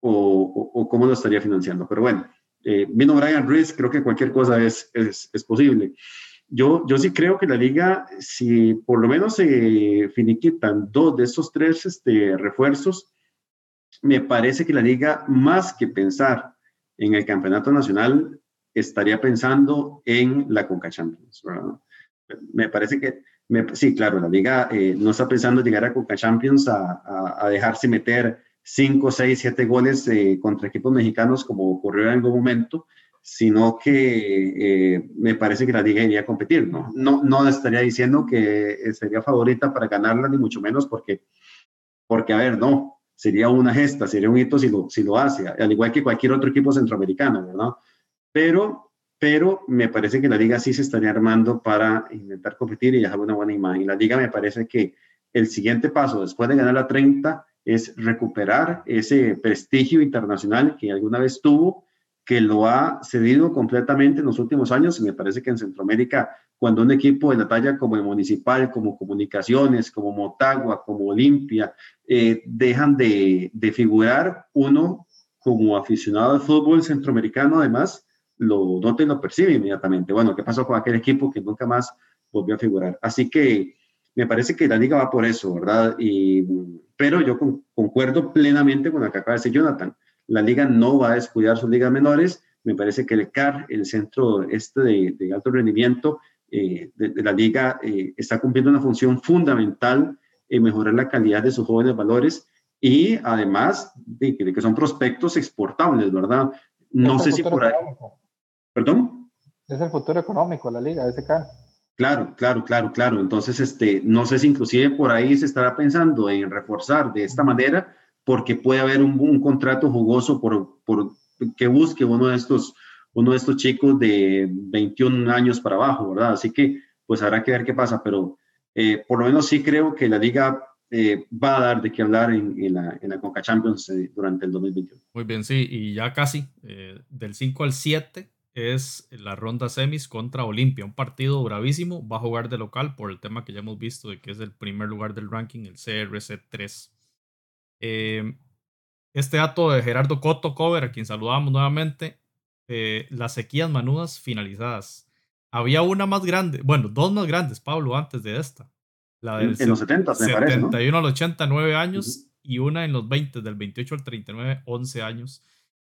o, cómo lo estaría financiando. Pero bueno, eh, vino Brian Ruiz, creo que cualquier cosa es, es, posible. Yo, yo sí creo que la liga, si por lo menos se finiquitan dos de esos tres este, refuerzos, me parece que la liga, más que pensar en el campeonato nacional, estaría pensando en la Conca Champions. Me parece que, sí, claro, la liga eh, no está pensando llegar a Conca Champions a, dejarse meter 5, 6, 7 goles eh, contra equipos mexicanos como ocurrió en algún momento, sino que eh, me parece que la liga iría a competir. ¿no? No, no estaría diciendo que sería favorita para ganarla, ni mucho menos, porque, porque a ver, no, sería una gesta, sería un hito si lo, si lo hace, al igual que cualquier otro equipo centroamericano, ¿verdad? Pero, pero me parece que la liga sí se estaría armando para intentar competir y dejar una buena imagen. La liga me parece que el siguiente paso después de ganar la 30 es recuperar ese prestigio internacional que alguna vez tuvo, que lo ha cedido completamente en los últimos años y me parece que en Centroamérica cuando un equipo de la talla como el Municipal, como Comunicaciones, como Motagua, como Olimpia, eh, dejan de, figurar, uno como aficionado al fútbol centroamericano, además, lo nota y lo percibe inmediatamente. Bueno, ¿qué pasó con aquel equipo que nunca más volvió a figurar? Así que me parece que la liga va por eso, ¿verdad? Pero yo concuerdo plenamente con lo que acaba de decir Jonathan. La liga no va a descuidar sus ligas menores. Me parece que el CAR, el centro este de, de alto rendimiento, eh, de, la liga eh, está cumpliendo una función fundamental en mejorar la calidad de sus jóvenes valores y además de, que son prospectos exportables, ¿verdad? No sé si por ahí... ¿Perdón? Es el futuro económico la liga, ese caso. Claro, claro, claro, claro. Entonces, este, no sé si inclusive por ahí se estará pensando en reforzar de esta manera, porque puede haber un, contrato jugoso por, por, que busque uno de estos uno de estos chicos de 21 años para abajo, ¿verdad? Así que pues habrá que ver qué pasa, pero eh, por lo menos sí creo que la liga eh, va a dar de qué hablar en, la, en la, Conca Champions eh, durante el 2021. Muy bien, sí, y ya casi eh, del 5 al 7 es la ronda semis contra Olimpia, un partido bravísimo, va a jugar de local por el tema que ya hemos visto de que es el primer lugar del ranking, el CRC3. Eh, este dato de Gerardo Cotto Cover, a quien saludamos nuevamente, eh, las sequías manudas finalizadas. Había una más grande, bueno, dos más grandes, Pablo, antes de esta. La del en, en los 70, 71 parece, ¿no? al 89 años uh -huh. y una en los 20, del 28 al 39, 11 años.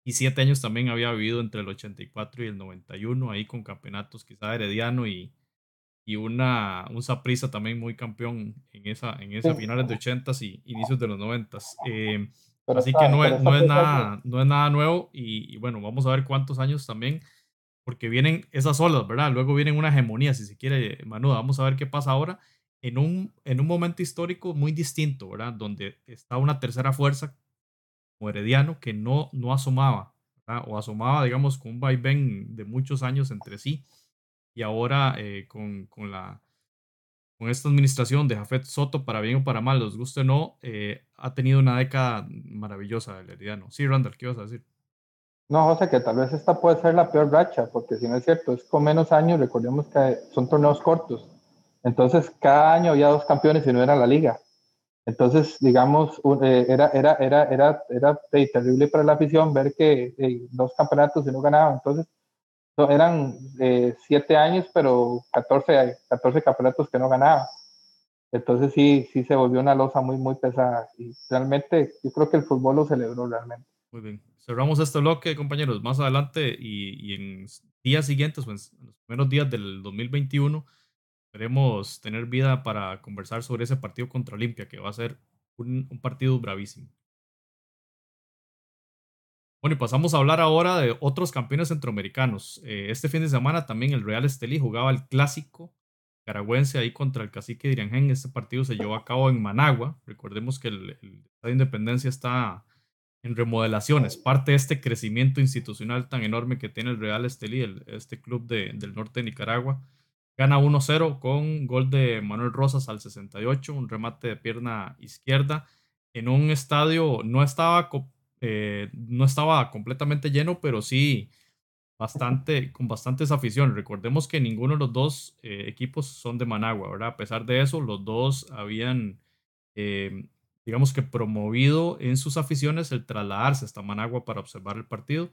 Y 7 años también había vivido entre el 84 y el 91, ahí con campeonatos quizá herediano y, y una, un Saprisa también muy campeón en esa, en esa finales de 80s y inicios de los 90s. Eh, Así que no es, no es, nada, no es nada nuevo y, bueno, vamos a ver cuántos años también, porque vienen esas olas, ¿verdad? Luego vienen una hegemonía, si se quiere, Manuda. Vamos a ver qué pasa ahora en un, en un momento histórico muy distinto, ¿verdad? Donde está una tercera fuerza como Herediano que no, no asomaba, ¿verdad? O asomaba, digamos, con un vaivén de muchos años entre sí. Y ahora eh, con, con la con esta administración de Jafet Soto, para bien o para mal, los guste o no, eh, ha tenido una década maravillosa el Herediano. Sí, Randall, ¿qué ibas a decir? No, José, que tal vez esta puede ser la peor racha, porque si no es cierto, es con menos años, recordemos que son torneos cortos. Entonces, cada año había dos campeones y no era la liga. Entonces, digamos, eh, era, era, era, era, era terrible para la afición ver que eh, dos campeonatos y no ganaban. Entonces, eran eh, siete años, pero 14, 14 campeonatos que no ganaba. Entonces sí, sí se volvió una losa muy, muy pesada. Y realmente yo creo que el fútbol lo celebró realmente. Muy bien. Cerramos este bloque, compañeros. Más adelante y, y en días siguientes, pues, en los primeros días del 2021, esperemos tener vida para conversar sobre ese partido contra Olimpia, que va a ser un, un partido bravísimo. Bueno, y pasamos a hablar ahora de otros campeones centroamericanos. Eh, este fin de semana también el Real Estelí jugaba el clásico caragüense ahí contra el cacique de Iriangén. Este partido se llevó a cabo en Managua. Recordemos que el, Estadio Independencia está en remodelaciones, parte de este crecimiento institucional tan enorme que tiene el Real Estelí, este club del norte de Nicaragua. Gana 1-0 con gol de Manuel Rosas al 68, un remate de pierna izquierda en un estadio, no estaba eh, no estaba completamente lleno, pero sí bastante, con bastantes afición. Recordemos que ninguno de los dos eh, equipos son de Managua, ¿verdad? A pesar de eso, los dos habían, eh, digamos que promovido en sus aficiones el trasladarse hasta Managua para observar el partido.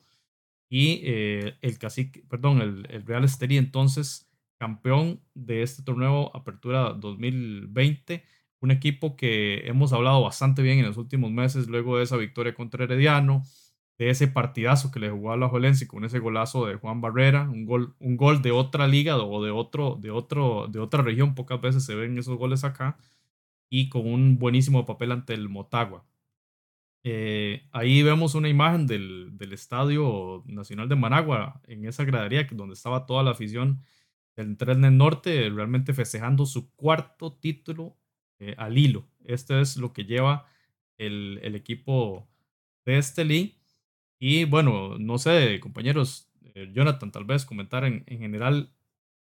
Y el cacique, perdón, el, el Real Esteri entonces campeón de este torneo Apertura 2020 un equipo que hemos hablado bastante bien en los últimos meses, luego de esa victoria contra Herediano, de ese partidazo que le jugó a la con ese golazo de Juan Barrera, un gol, un gol de otra liga o de, otro, de, otro, de otra región, pocas veces se ven esos goles acá, y con un buenísimo papel ante el Motagua. Eh, ahí vemos una imagen del, del, Estadio Nacional de Managua, en esa gradería donde estaba toda la afición del Tren del Norte, realmente festejando su cuarto título eh, al hilo. Este es lo que lleva el, el equipo de este Y bueno, no sé, compañeros, eh, Jonathan, tal vez comentar en, en, general,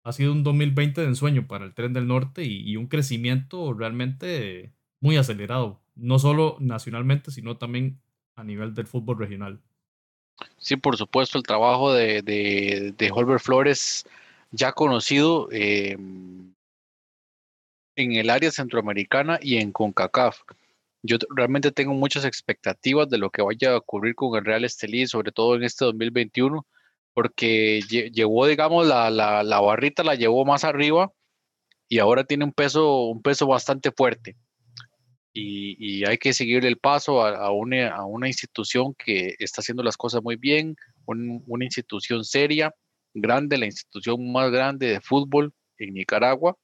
ha sido un 2020 de ensueño para el tren del norte y, un crecimiento realmente muy acelerado, no solo nacionalmente, sino también a nivel del fútbol regional. Sí, por supuesto, el trabajo de, de, de Flores, ya conocido, eh, en el área centroamericana y en CONCACAF. Yo realmente tengo muchas expectativas de lo que vaya a ocurrir con el Real Estelí, sobre todo en este 2021, porque llevó, digamos, la, la, barrita la llevó más arriba y ahora tiene un peso, un peso bastante fuerte. Y, hay que seguir el paso a, una, a, una, institución que está haciendo las cosas muy bien, una institución seria, grande, la institución más grande de fútbol en Nicaragua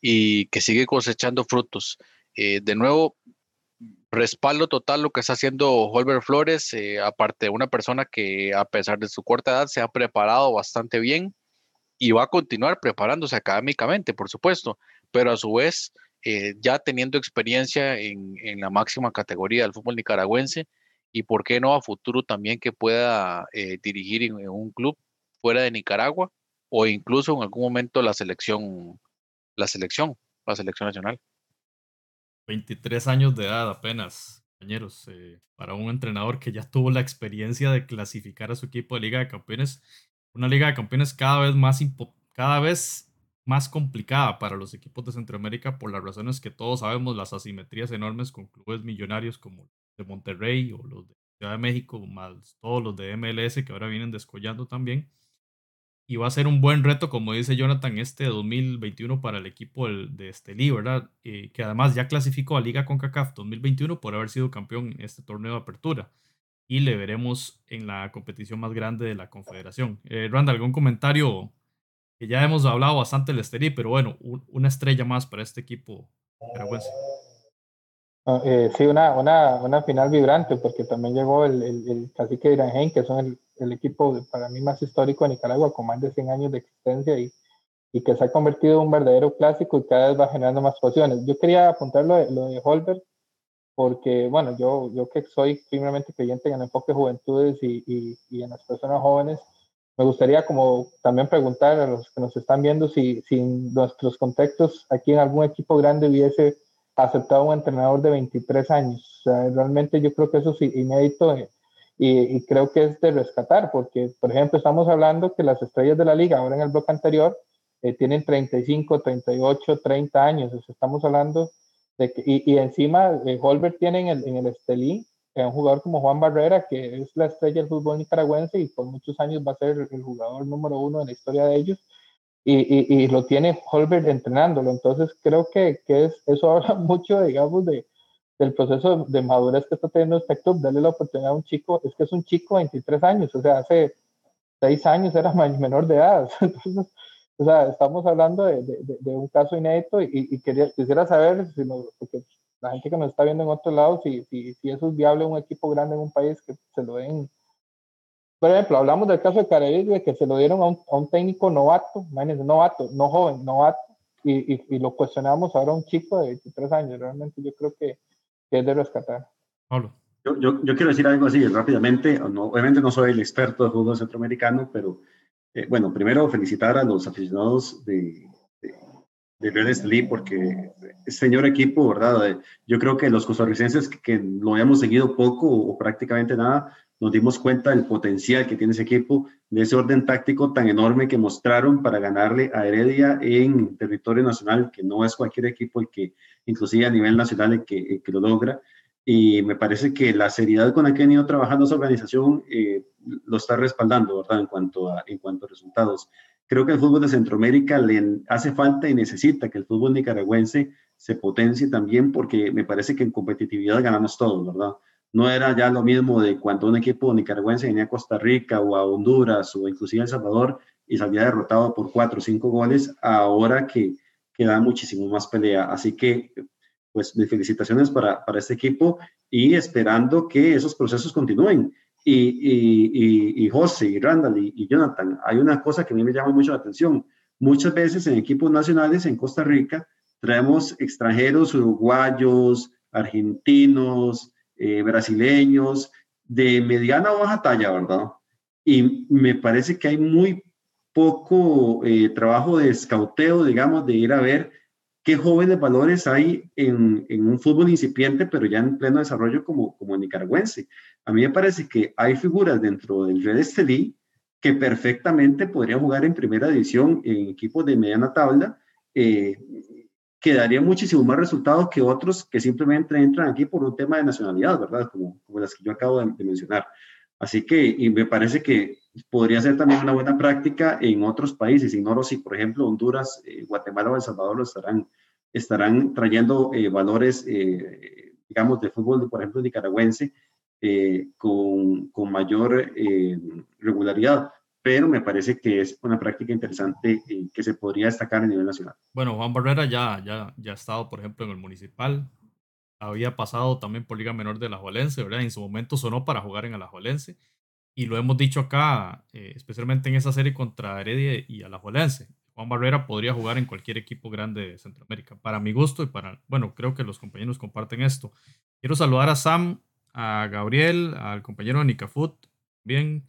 y que sigue cosechando frutos. Eh, de nuevo, respaldo total lo que está haciendo Holber Flores, eh, aparte de una persona que a pesar de su corta edad se ha preparado bastante bien y va a continuar preparándose académicamente, por supuesto, pero a su vez eh, ya teniendo experiencia en, en, la máxima categoría del fútbol nicaragüense y por qué no a futuro también que pueda dirigir en un club fuera de Nicaragua o incluso en algún momento la selección la selección, la selección nacional. 23 años de edad apenas, compañeros, eh, para un entrenador que ya tuvo la experiencia de clasificar a su equipo de Liga de Campeones, una Liga de Campeones cada vez más, cada vez más complicada para los equipos de Centroamérica por las razones que todos sabemos, las asimetrías enormes con clubes millonarios como de Monterrey o los de Ciudad de México, más todos los de MLS que ahora vienen descollando también y va a ser un buen reto, como dice Jonathan, este 2021 para el equipo de Estelí, ¿verdad? Eh, que además ya clasificó a Liga CONCACAF 2021 por haber sido campeón en este torneo de apertura. Y le veremos en la competición más grande de la Confederación. Eh, Randa, ¿algún comentario? Que ya hemos hablado bastante del Estelí, pero bueno, una estrella más para este equipo. Ah, eh, sí, una, una, una, final vibrante, porque también llegó el, el, el cacique de que son el, el, equipo para mí más histórico de Nicaragua, con más de 100 años de existencia y, y que se ha convertido en un verdadero clásico y cada vez va generando más pasiones. Yo quería apuntar lo de, lo de Holberg, porque, bueno, yo, yo que soy firmemente creyente en el enfoque de juventudes y, y, y, en las personas jóvenes, me gustaría como también preguntar a los que nos están viendo si, si en nuestros contextos aquí en algún equipo grande hubiese aceptado un entrenador de 23 años. O sea, realmente yo creo que eso es inédito eh, y, y, creo que es de rescatar, porque, por ejemplo, estamos hablando que las estrellas de la liga, ahora en el bloque anterior, eh, tienen 35, 38, 30 años. Estamos hablando de que, y, y encima, eh, Holbert tiene en el, en el Estelí eh, un jugador como Juan Barrera, que es la estrella del fútbol nicaragüense y por muchos años va a ser el jugador número uno en la historia de ellos y, y, y, lo tiene Holbert entrenándolo. Entonces creo que, que es, eso habla mucho, digamos, de, del proceso de madurez que está teniendo este club, darle la oportunidad a un chico, es que es un chico de 23 años, o sea, hace 6 años era menor de edad. Entonces, o sea, estamos hablando de, de, de un caso inédito y, y quería, quisiera saber, si no, porque la gente que nos está viendo en otros lados, si, si, si eso es viable un equipo grande en un país que se lo den por ejemplo, hablamos del caso de Carevic, que se lo dieron a un, a un técnico novato, imagínense, novato, no joven, novato, y, y, y, lo cuestionamos ahora a un chico de 23 años. Realmente yo creo que, que es de rescatar. Pablo. Yo, yo, yo, quiero decir algo así rápidamente. No, obviamente no soy el experto de fútbol centroamericano, pero eh, bueno, primero felicitar a los aficionados de, de, de Red Estelí porque es señor equipo, ¿verdad? Yo creo que los costarricenses que, que lo habíamos seguido poco o prácticamente nada, nos dimos cuenta del potencial que tiene ese equipo, de ese orden táctico tan enorme que mostraron para ganarle a Heredia en territorio nacional, que no es cualquier equipo el que, inclusive a nivel nacional, el que, el que lo logra. Y me parece que la seriedad con la que han ido trabajando esa organización eh, lo está respaldando, ¿verdad? En cuanto, a, en cuanto a resultados. Creo que el fútbol de Centroamérica le hace falta y necesita que el fútbol nicaragüense se potencie también, porque me parece que en competitividad ganamos todos, ¿verdad? No era ya lo mismo de cuando un equipo nicaragüense venía a Costa Rica o a Honduras o inclusive a El Salvador y salía derrotado por cuatro o cinco goles, ahora que, que da muchísimo más pelea. Así que, pues, mis felicitaciones para, para este equipo y esperando que esos procesos continúen. Y, y, y, José, y Randall y, y Jonathan, hay una cosa que a mí me llama mucho la atención. Muchas veces en equipos nacionales en Costa Rica traemos extranjeros, uruguayos, argentinos, eh, brasileños de mediana o baja talla, ¿verdad? Y me parece que hay muy poco eh, trabajo de escauteo, digamos, de ir a ver qué jóvenes valores hay en, en, un fútbol incipiente, pero ya en pleno desarrollo como, como nicaragüense. A mí me parece que hay figuras dentro del Red Estelí que perfectamente podrían jugar en primera división en equipos de mediana tabla eh, que daría muchísimo más resultados que otros que simplemente entran aquí por un tema de nacionalidad, ¿verdad? Como, las que yo acabo de, mencionar. Así que, me parece que podría ser también una buena práctica en otros países. Ignoro si, por ejemplo, Honduras, eh, Guatemala o El Salvador estarán, estarán trayendo eh, valores, eh, digamos, de fútbol, por ejemplo, nicaragüense, con, mayor regularidad pero me parece que es una práctica interesante y que se podría destacar a nivel nacional. Bueno, Juan Barrera ya, ya, ya ha estado, por ejemplo, en el municipal, había pasado también por Liga Menor de la Juelense, ¿verdad? En su momento sonó para jugar en Alajuelense y lo hemos dicho acá, eh, especialmente en esa serie contra Heredia y Alajuelense. Juan Barrera podría jugar en cualquier equipo grande de Centroamérica, para mi gusto y para, bueno, creo que los compañeros comparten esto. Quiero saludar a Sam, a Gabriel, al compañero de Nicafut, bien.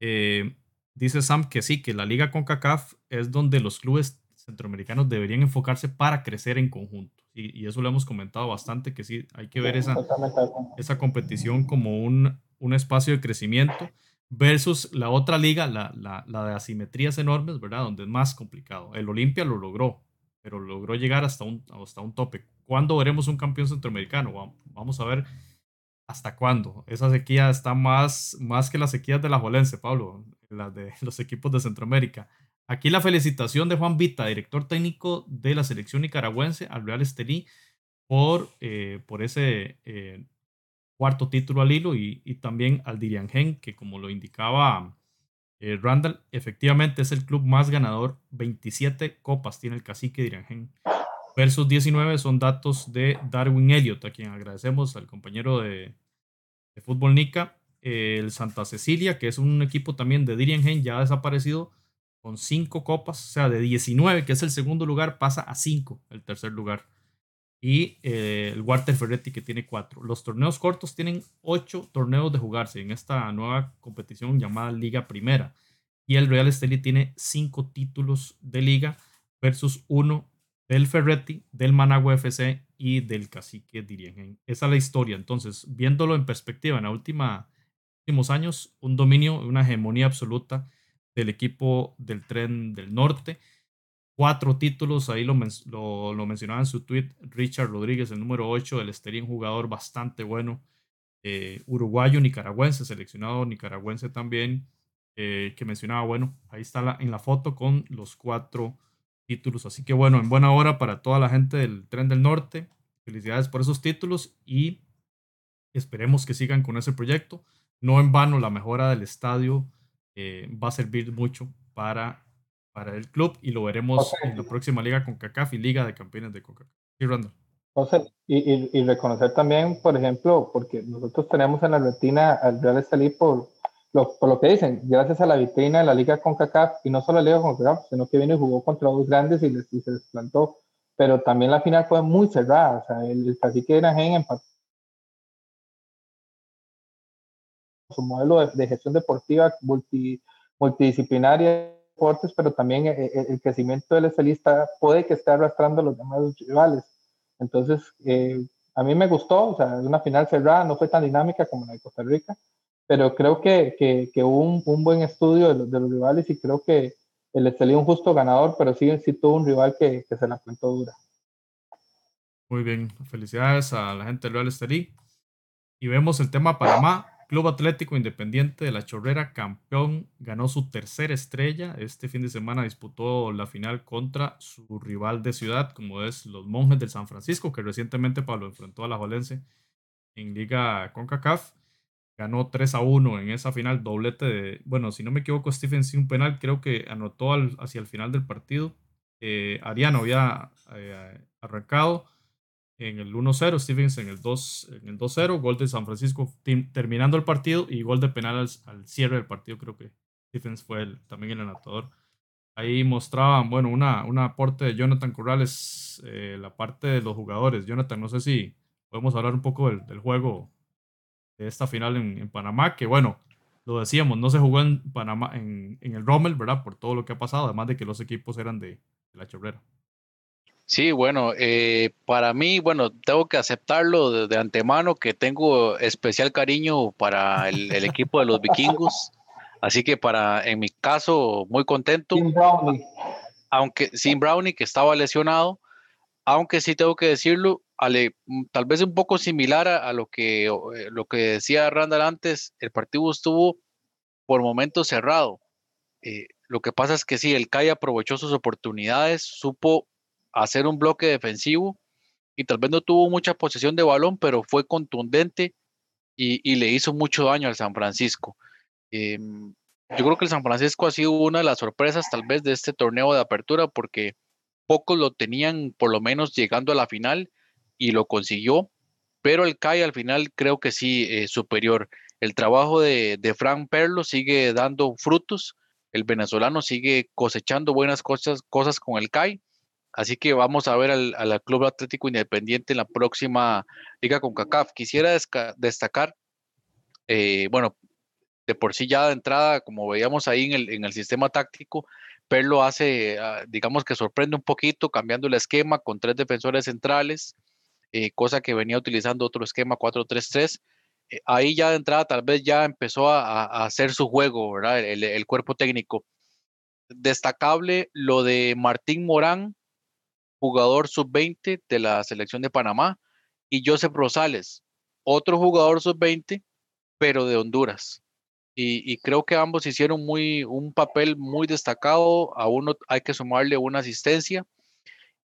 Eh, Dice Sam que sí, que la liga con CACAF es donde los clubes centroamericanos deberían enfocarse para crecer en conjunto. Y, y, eso lo hemos comentado bastante, que sí, hay que ver esa, esa competición como un, un espacio de crecimiento versus la otra liga, la, la, la, de asimetrías enormes, ¿verdad? Donde es más complicado. El Olimpia lo logró, pero logró llegar hasta un, hasta un tope. ¿Cuándo veremos un campeón centroamericano? Vamos a ver hasta cuándo. Esa sequía está más, más que las sequías de la Jolense, Pablo las de los equipos de Centroamérica. Aquí la felicitación de Juan Vita, director técnico de la selección nicaragüense, al Real Estelí, por, eh, por ese eh, cuarto título al hilo y, también al Diriangen, que como lo indicaba eh, Randall, efectivamente es el club más ganador, 27 copas tiene el cacique Diriangen. Versus 19 son datos de Darwin Elliott, a quien agradecemos al compañero de, Fútbol Nica. El Santa Cecilia, que es un equipo también de Diriengen, ya ha desaparecido con 5 copas, o sea, de 19, que es el segundo lugar, pasa a 5, el tercer lugar. Y eh, el Walter Ferretti, que tiene 4. Los torneos cortos tienen 8 torneos de jugarse en esta nueva competición llamada Liga Primera. Y el Real Esteli tiene 5 títulos de liga versus 1 del Ferretti, del Managua FC y del Cacique Dirigen. Esa es la historia. Entonces, viéndolo en perspectiva, en los últimos años, un dominio, una hegemonía absoluta del equipo del tren del norte. Cuatro títulos, ahí lo, lo, mencionaba en su tweet Richard Rodríguez, el número 8 del Esterín, jugador bastante bueno, eh, uruguayo, nicaragüense, seleccionado nicaragüense también, eh, que mencionaba, bueno, ahí está en la foto con los cuatro títulos. Así que bueno, en buena hora para toda la gente del Tren del Norte. Felicidades por esos títulos y esperemos que sigan con ese proyecto. No en vano, la mejora del estadio eh, va a servir mucho para, para el club y lo veremos en la próxima liga con CACAF y Liga de Campeones de CONCACAF. y, y, reconocer también, por ejemplo, porque nosotros tenemos en la al Real Estelí por lo, por lo que dicen, gracias a la vitrina de la liga con CACAF, y no solo la liga con CACAF, sino que vino y jugó contra dos grandes y, les, se desplantó, pero también la final fue muy cerrada, o sea, el, el cacique de Najen empató su modelo de, gestión deportiva multi, multidisciplinaria de deportes, pero también el, eh, eh, el crecimiento del estelista puede que esté arrastrando a los demás rivales. Entonces, eh, a mí me gustó, o sea, una final cerrada, no fue tan dinámica como la de Costa Rica, pero creo que, que, hubo un, un, buen estudio de los, de los, rivales y creo que el Estelí un justo ganador, pero sí, sí tuvo un rival que, que se la cuentó dura. Muy bien, felicidades a la gente del Real Estelí. Y vemos el tema Panamá. Club Atlético Independiente de la Chorrera, campeón, ganó su tercera estrella. Este fin de semana disputó la final contra su rival de ciudad, como es los Monjes del San Francisco, que recientemente Pablo enfrentó a la Valense en Liga CONCACAF ganó 3 a 1 en esa final, doblete de, bueno, si no me equivoco, Stephen sin un penal, creo que anotó hacia el final del partido. Eh, Ariano había eh, arrancado en el 1-0, Stephens en el 2-0, gol de San Francisco terminando el partido y gol de penal al, cierre del partido, creo que Stephens fue el, también el anotador. Ahí mostraban, bueno, una, un aporte de Jonathan Corrales, eh, la parte de los jugadores. Jonathan, no sé si podemos hablar un poco del juego esta final en, Panamá, que bueno, lo decíamos, no se jugó en Panamá, en, el Rommel, ¿verdad? Por todo lo que ha pasado, además de que los equipos eran de, la Chorrera. Sí, bueno, eh, para mí, bueno, tengo que aceptarlo de, antemano que tengo especial cariño para el, equipo de los vikingos. Así que para, en mi caso, muy contento. Sin Brownie. Aunque sin Brownie, que estaba lesionado, aunque sí tengo que decirlo, Mm, tal vez un poco similar a, lo, que, eh, lo que decía Randall antes, el partido estuvo por momentos cerrado. Eh, lo que pasa es que sí, el CAI aprovechó sus oportunidades, supo hacer un bloque defensivo y tal vez no tuvo mucha posesión de balón, pero fue contundente y, le hizo mucho daño al San Francisco. Em, yo creo que el San Francisco ha sido una de las sorpresas tal vez de este torneo de apertura porque pocos lo tenían por lo menos llegando a la final y lo consiguió, pero el CAI al final creo que sí es superior. El trabajo de, de Frank Perlo sigue dando frutos, el venezolano sigue cosechando buenas cosas, cosas con el CAI, así que vamos a ver al, Club Atlético Independiente en la próxima liga con CACAF. Quisiera destacar, eh, bueno, de por sí ya de entrada, como veíamos ahí en el, en el sistema táctico, Perlo hace, ah, digamos que sorprende un poquito cambiando el esquema con tres defensores centrales, eh, cosa que venía utilizando otro esquema 4-3-3. Eh, ahí ya de entrada tal vez ya empezó a, hacer su juego, ¿verdad? El, cuerpo técnico. Destacable lo de Martín Morán, jugador sub-20 de la selección de Panamá, y Joseph Rosales, otro jugador sub-20, pero de Honduras. Y, y, creo que ambos hicieron muy, un papel muy destacado. A uno hay que sumarle una asistencia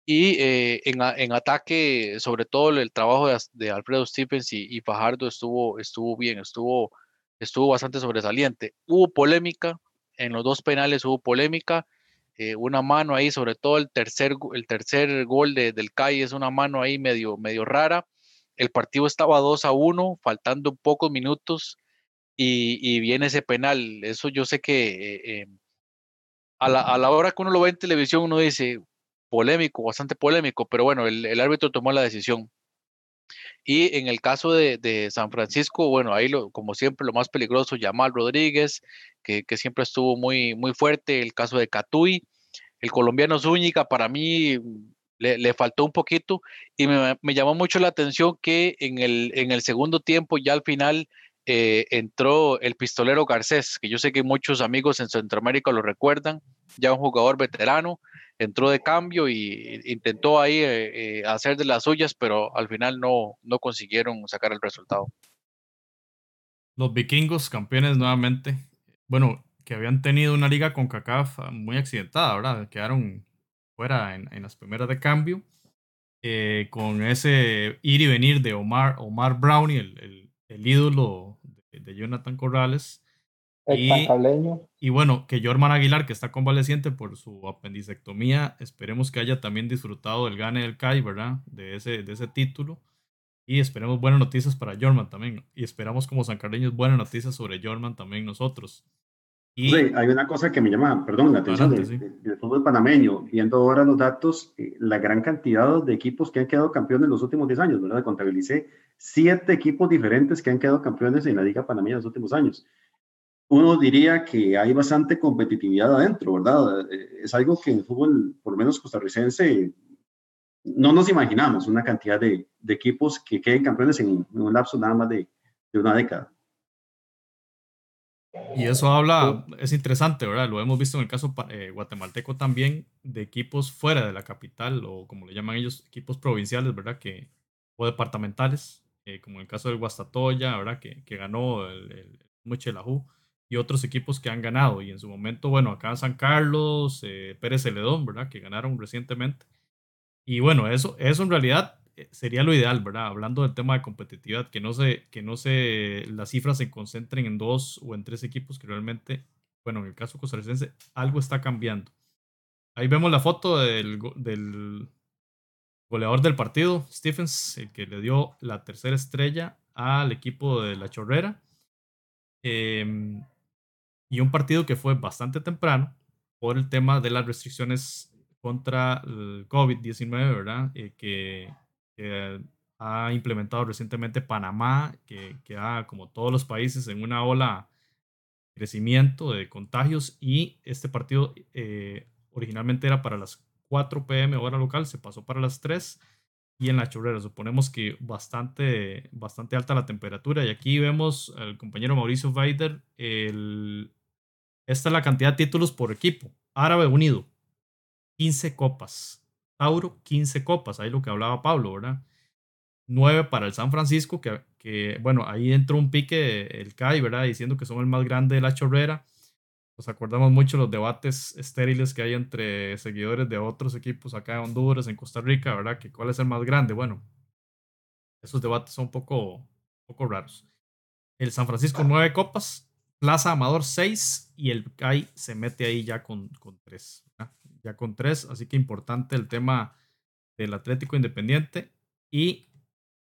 y eh, en, en, ataque, sobre todo el trabajo de, Alfredo Stephens y, Fajardo estuvo, estuvo bien, estuvo, estuvo bastante sobresaliente. Hubo polémica, en los dos penales hubo polémica. eh, una mano ahí, sobre todo el tercer, el tercer gol de, del CAI es una mano ahí medio, medio rara. El partido estaba 2 a 1, faltando pocos minutos y, viene ese penal. Eso yo sé que eh, em, a, la, a, la, hora que uno lo ve en televisión uno dice polémico, bastante polémico, pero bueno, el, árbitro tomó la decisión. Y en el caso de, San Francisco, bueno, ahí como siempre lo más peligroso, Yamal Rodríguez, que, que, siempre estuvo muy, muy fuerte, el caso de Catuy, el colombiano Zúñiga, para mí le, le faltó un poquito y me, me, llamó mucho la atención que en el, en el segundo tiempo, ya al final, eh, entró el pistolero Garcés, que yo sé que muchos amigos en Centroamérica lo recuerdan, ya un jugador veterano, entró de cambio y intentó ahí eh, eh, hacer de las suyas, pero al final no, no consiguieron sacar el resultado. Los vikingos campeones nuevamente, bueno, que habían tenido una liga con CACAF muy accidentada, ¿verdad? Quedaron fuera en, en las primeras de cambio, eh, con ese ir y venir de Omar, Omar Brownie, el, el, el ídolo de, de Jonathan Corrales, y, y, bueno, que Jorman Aguilar, que está convaleciente por su apendicectomía, esperemos que haya también disfrutado del gane del CAI, ¿verdad? De ese, de ese título. Y esperemos buenas noticias para Jorman también. Y esperamos como San Carleños buenas noticias sobre Jorman también nosotros. Y... Sí, hay una cosa que me llama, perdón, la atención del, sí. del, fútbol panameño. Viendo ahora los datos, eh, la gran cantidad de equipos que han quedado campeones en los últimos 10 años, ¿verdad? Contabilicé siete equipos diferentes que han quedado campeones en la Liga Panameña en los últimos años uno diría que hay bastante competitividad adentro, ¿verdad? Eh, es algo que en el fútbol, por lo menos costarricense, no nos imaginamos una cantidad de, de equipos que queden campeones en, en, un lapso nada más de, de una década. Y eso habla, es interesante, ¿verdad? Lo hemos visto en el caso eh, guatemalteco también, de equipos fuera de la capital, o como le llaman ellos, equipos provinciales, ¿verdad? Que, o departamentales, eh, como en el caso del Guastatoya, ¿verdad? Que, que ganó el, el Muchelajú y otros equipos que han ganado. Y en su momento, bueno, acá San Carlos, eh, Pérez Celedón, ¿verdad? Que ganaron recientemente. Y bueno, eso, eso en realidad eh, sería lo ideal, ¿verdad? Hablando del tema de competitividad, que no se, que no se, las cifras se concentren en dos o en tres equipos, que realmente, bueno, en el caso costarricense, algo está cambiando. Ahí vemos la foto del, del goleador del partido, Stephens, el que le dio la tercera estrella al equipo de la Chorrera. Eh, y un partido que fue bastante temprano por el tema de las restricciones contra el COVID-19, ¿verdad? Eh, que, que, ha implementado recientemente Panamá, que, que ha, como todos los países, en una ola de crecimiento de contagios y este partido eh, originalmente era para las 4 pm hora local, se pasó para las 3 y en la chorrera. Suponemos que bastante, bastante alta la temperatura. Y aquí vemos al compañero Mauricio Weider el, esta es la cantidad de títulos por equipo. Árabe Unido, 15 copas. Tauro, 15 copas. Ahí lo que hablaba Pablo, ¿verdad? 9 para el San Francisco, que, que bueno, ahí entró un pique el CAI, ¿verdad? Diciendo que son el más grande de la chorrera. Nos acordamos mucho los debates estériles que hay entre seguidores de otros equipos acá en Honduras, en Costa Rica, ¿verdad? Que cuál es el más grande. Bueno, esos debates son un poco, un poco raros. El San Francisco, 9 copas. Plaza Amador 6 y el CAI se mete ahí ya con, con 3. Ya con 3, así que importante el tema del Atlético Independiente. Y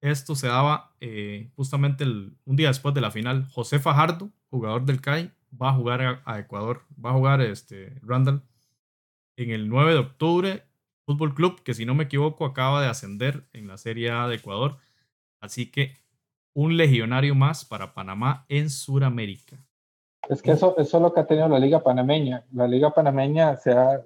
esto se daba eh, justamente el, un día después de la final. José Fajardo, jugador del CAI, va a jugar a, Ecuador, va a jugar este, Randall en el 9 de octubre. Fútbol Club, que si no me equivoco acaba de ascender en la Serie A de Ecuador. Así que un legionario más para Panamá en Sudamérica. Es que eso, eso es lo que ha tenido la Liga Panameña. La Liga Panameña se ha,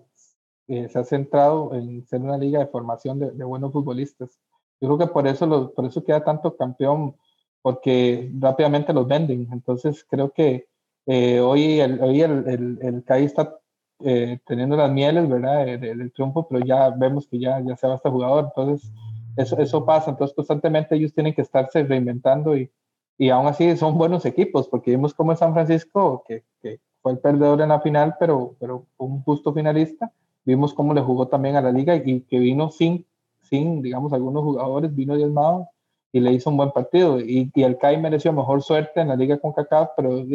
eh, se ha centrado en ser una liga de formación de, buenos futbolistas. Yo creo que por eso, lo, por eso queda tanto campeón, porque rápidamente los venden. Entonces creo que eh, hoy, el, hoy el, el, el CAI está eh, teniendo las mieles, ¿verdad? De, de, del triunfo, pero ya vemos que ya, ya se va este jugador. Entonces eso, eso pasa. Entonces constantemente ellos tienen que estarse reinventando y y aún así son buenos equipos, porque vimos como San Francisco, que, que, fue el perdedor en la final, pero, pero un justo finalista, vimos cómo le jugó también a la liga y que vino sin, sin digamos, algunos jugadores, vino diezmado y le hizo un buen partido. Y, y el CAI mereció mejor suerte en la liga con CACAF, pero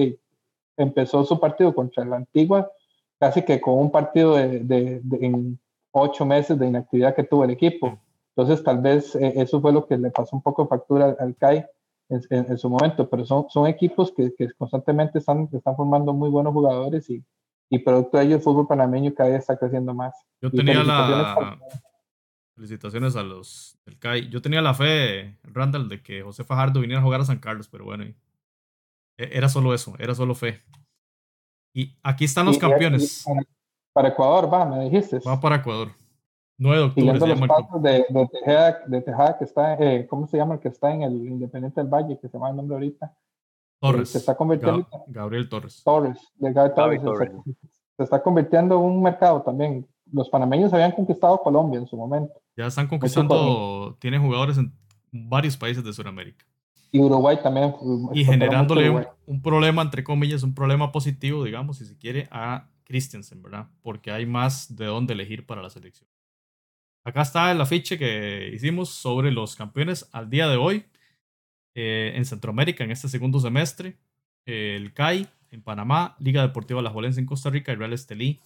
empezó su partido contra la Antigua casi que con un partido de, de, en ocho meses de inactividad que tuvo el equipo. Entonces, tal vez eh, eso fue lo que le pasó un poco de factura al, CAI en, en, su momento, pero son, son equipos que, que, constantemente están, están formando muy buenos jugadores y, y producto de ello el fútbol panameño cada día está creciendo más. Yo tenía la... Felicitaciones a los del CAI. Yo tenía la fe, Randall, de que José Fajardo viniera a jugar a San Carlos, pero bueno, e, era solo eso, era solo fe. Y aquí están los campeones. para Ecuador, va, me dijiste. Va para Ecuador. 9 de octubre. Se los pasos de, de, Tejada, de Tejada, que está, eh, ¿cómo se llama el que está en el Independiente del Valle, que se llama el nombre ahorita? Torres. se está convirtiendo. Gabriel Torres. Torres, de Gabriel Torres. Se, está convirtiendo en un mercado también. Los panameños habían conquistado Colombia en su momento. Ya están conquistando, tienen jugadores en varios países de Sudamérica. Y Uruguay también. Y generándole un, un, problema, entre comillas, un problema positivo, digamos, si se quiere, a Christensen, ¿verdad? Porque hay más de dónde elegir para la selección. Acá está el afiche que hicimos sobre los campeones al día de hoy eh, en Centroamérica en este segundo semestre. el CAI en Panamá, Liga Deportiva La Jolense en Costa Rica y Real Estelí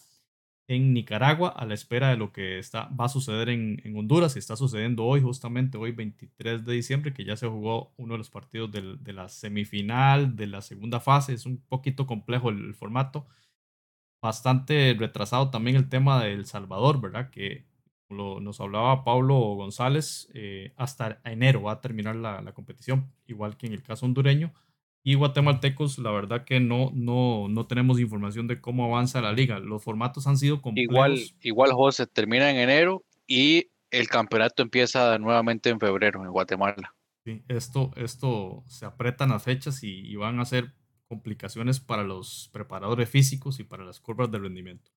en Nicaragua a la espera de lo que está, va a suceder en, Honduras y está sucediendo hoy, justamente hoy 23 de diciembre, que ya se jugó uno de los partidos de la semifinal, de la segunda fase. Es un poquito complejo el, formato. Bastante retrasado también el tema de Salvador, ¿verdad? Que lo, nos hablaba Pablo González, eh, hasta enero va a terminar la, la, competición, igual que en el caso hondureño. Y guatemaltecos, la verdad que no, no, no tenemos información de cómo avanza la liga. Los formatos han sido complejos. Igual, igual José, termina en enero y el campeonato empieza nuevamente en febrero en Guatemala. Sí, esto, esto se apretan las fechas y, y van a ser complicaciones para los preparadores físicos y para las curvas de rendimiento.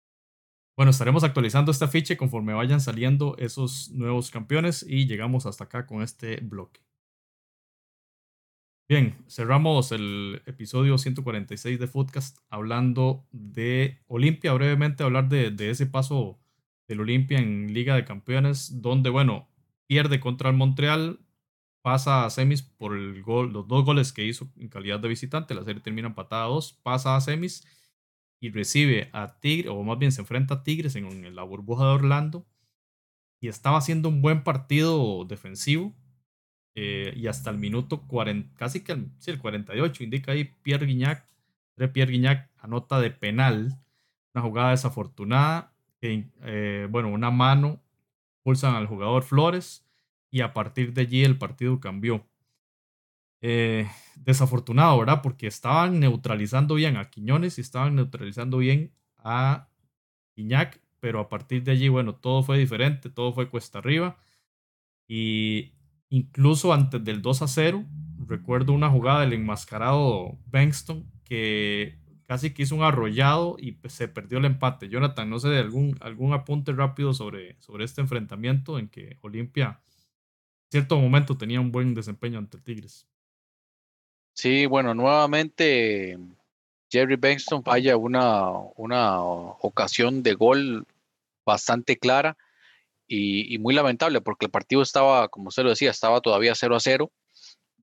Bueno, estaremos actualizando esta ficha conforme vayan saliendo esos nuevos campeones y llegamos hasta acá con este bloque. Bien, cerramos el episodio 146 de Footcast hablando de Olimpia, brevemente hablar de, de ese paso del Olimpia en Liga de Campeones, donde, bueno, pierde contra el Montreal, pasa a semis por el gol, los dos goles que hizo en calidad de visitante, la serie termina empatada a dos, pasa a semis y recibe a Tigres, o más bien se enfrenta a Tigres en, la burbuja de Orlando. Y estaba haciendo un buen partido defensivo. Eh, y hasta el minuto 40, casi que el, el 48, indica ahí Pierre Guignac. Pierre Guignac anota de penal. Una jugada desafortunada. Eh, bueno, una mano pulsan al jugador Flores. Y a partir de allí el partido cambió. Eh, desafortunado, ¿verdad? Porque estaban neutralizando bien a Quiñones y estaban neutralizando bien a Iñac, pero a partir de allí, bueno, todo fue diferente, todo fue cuesta arriba. Y incluso antes del 2 a 0, recuerdo una jugada del enmascarado Bankston que casi que hizo un arrollado y pues, se perdió el empate. Jonathan, no sé algún, algún apunte rápido sobre, sobre este enfrentamiento en que Olimpia en cierto momento tenía un buen desempeño ante Tigres. Sí, bueno, nuevamente Jerry Benston falla una, una ocasión de gol bastante clara y, muy lamentable porque el partido estaba, como usted lo decía, estaba todavía 0 a 0.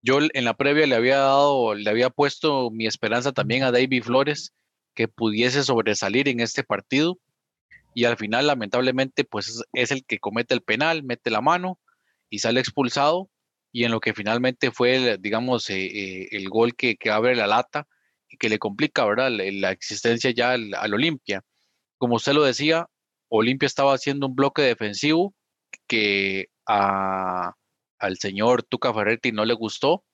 Yo en la previa le había dado, le había puesto mi esperanza también a David Flores que pudiese sobresalir en este partido y al final lamentablemente pues es el que comete el penal, mete la mano y sale expulsado y en lo que finalmente fue, digamos, eh, eh, el gol que, que, abre la lata y que le complica, ¿verdad?, la, existencia ya al, Olimpia. Como usted lo decía, Olimpia estaba haciendo un bloque defensivo que a, al señor Tuca Ferretti no le gustó,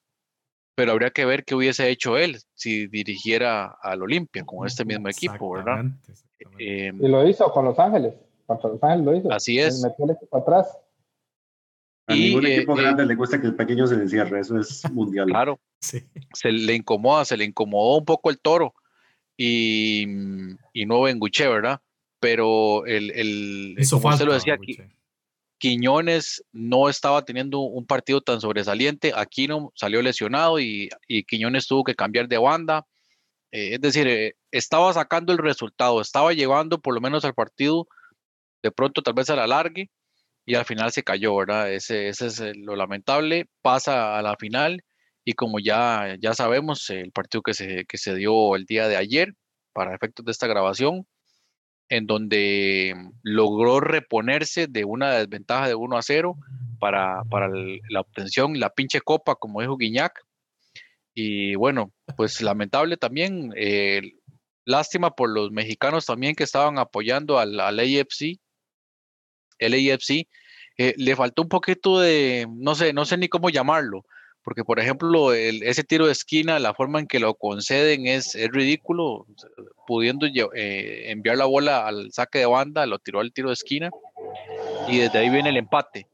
pero habría que ver qué hubiese hecho él si dirigiera al Olimpia con este mismo equipo, ¿verdad? Em, y lo hizo con Los Ángeles, con Los Ángeles lo hizo. Así es. Metió el equipo atrás. A ningún equipo eh, grande le gusta que el pequeño se encierre, eso es mundial. Claro, se le incomoda, se le incomodó un poco el toro y, y no Benguche, ¿verdad? Pero el, el como se lo decía aquí, Quiñones no estaba teniendo un partido tan sobresaliente, Aquino salió lesionado y, y Quiñones tuvo que cambiar de banda. Eh, es decir, eh, estaba sacando el resultado, estaba llevando por lo menos al partido de pronto tal vez a la largue, y al final se cayó, ¿verdad? Ese, ese es lo lamentable. Pasa a la final y como ya, ya sabemos, el partido que se, que se dio el día de ayer, para efectos de esta grabación, en donde logró reponerse de una desventaja de 1 a 0 para, la obtención, la pinche copa, como dijo Guiñac. Y bueno, pues lamentable también, eh, lástima por los mexicanos también que estaban apoyando al, al AFC. El AFC eh, le faltó un poquito de, no sé, no sé ni cómo llamarlo, porque por ejemplo ese tiro de esquina, la forma en que lo conceden es, es ridículo, pudiendo eh, enviar la bola al saque de banda, lo tiró al tiro de esquina y desde ahí viene el empate.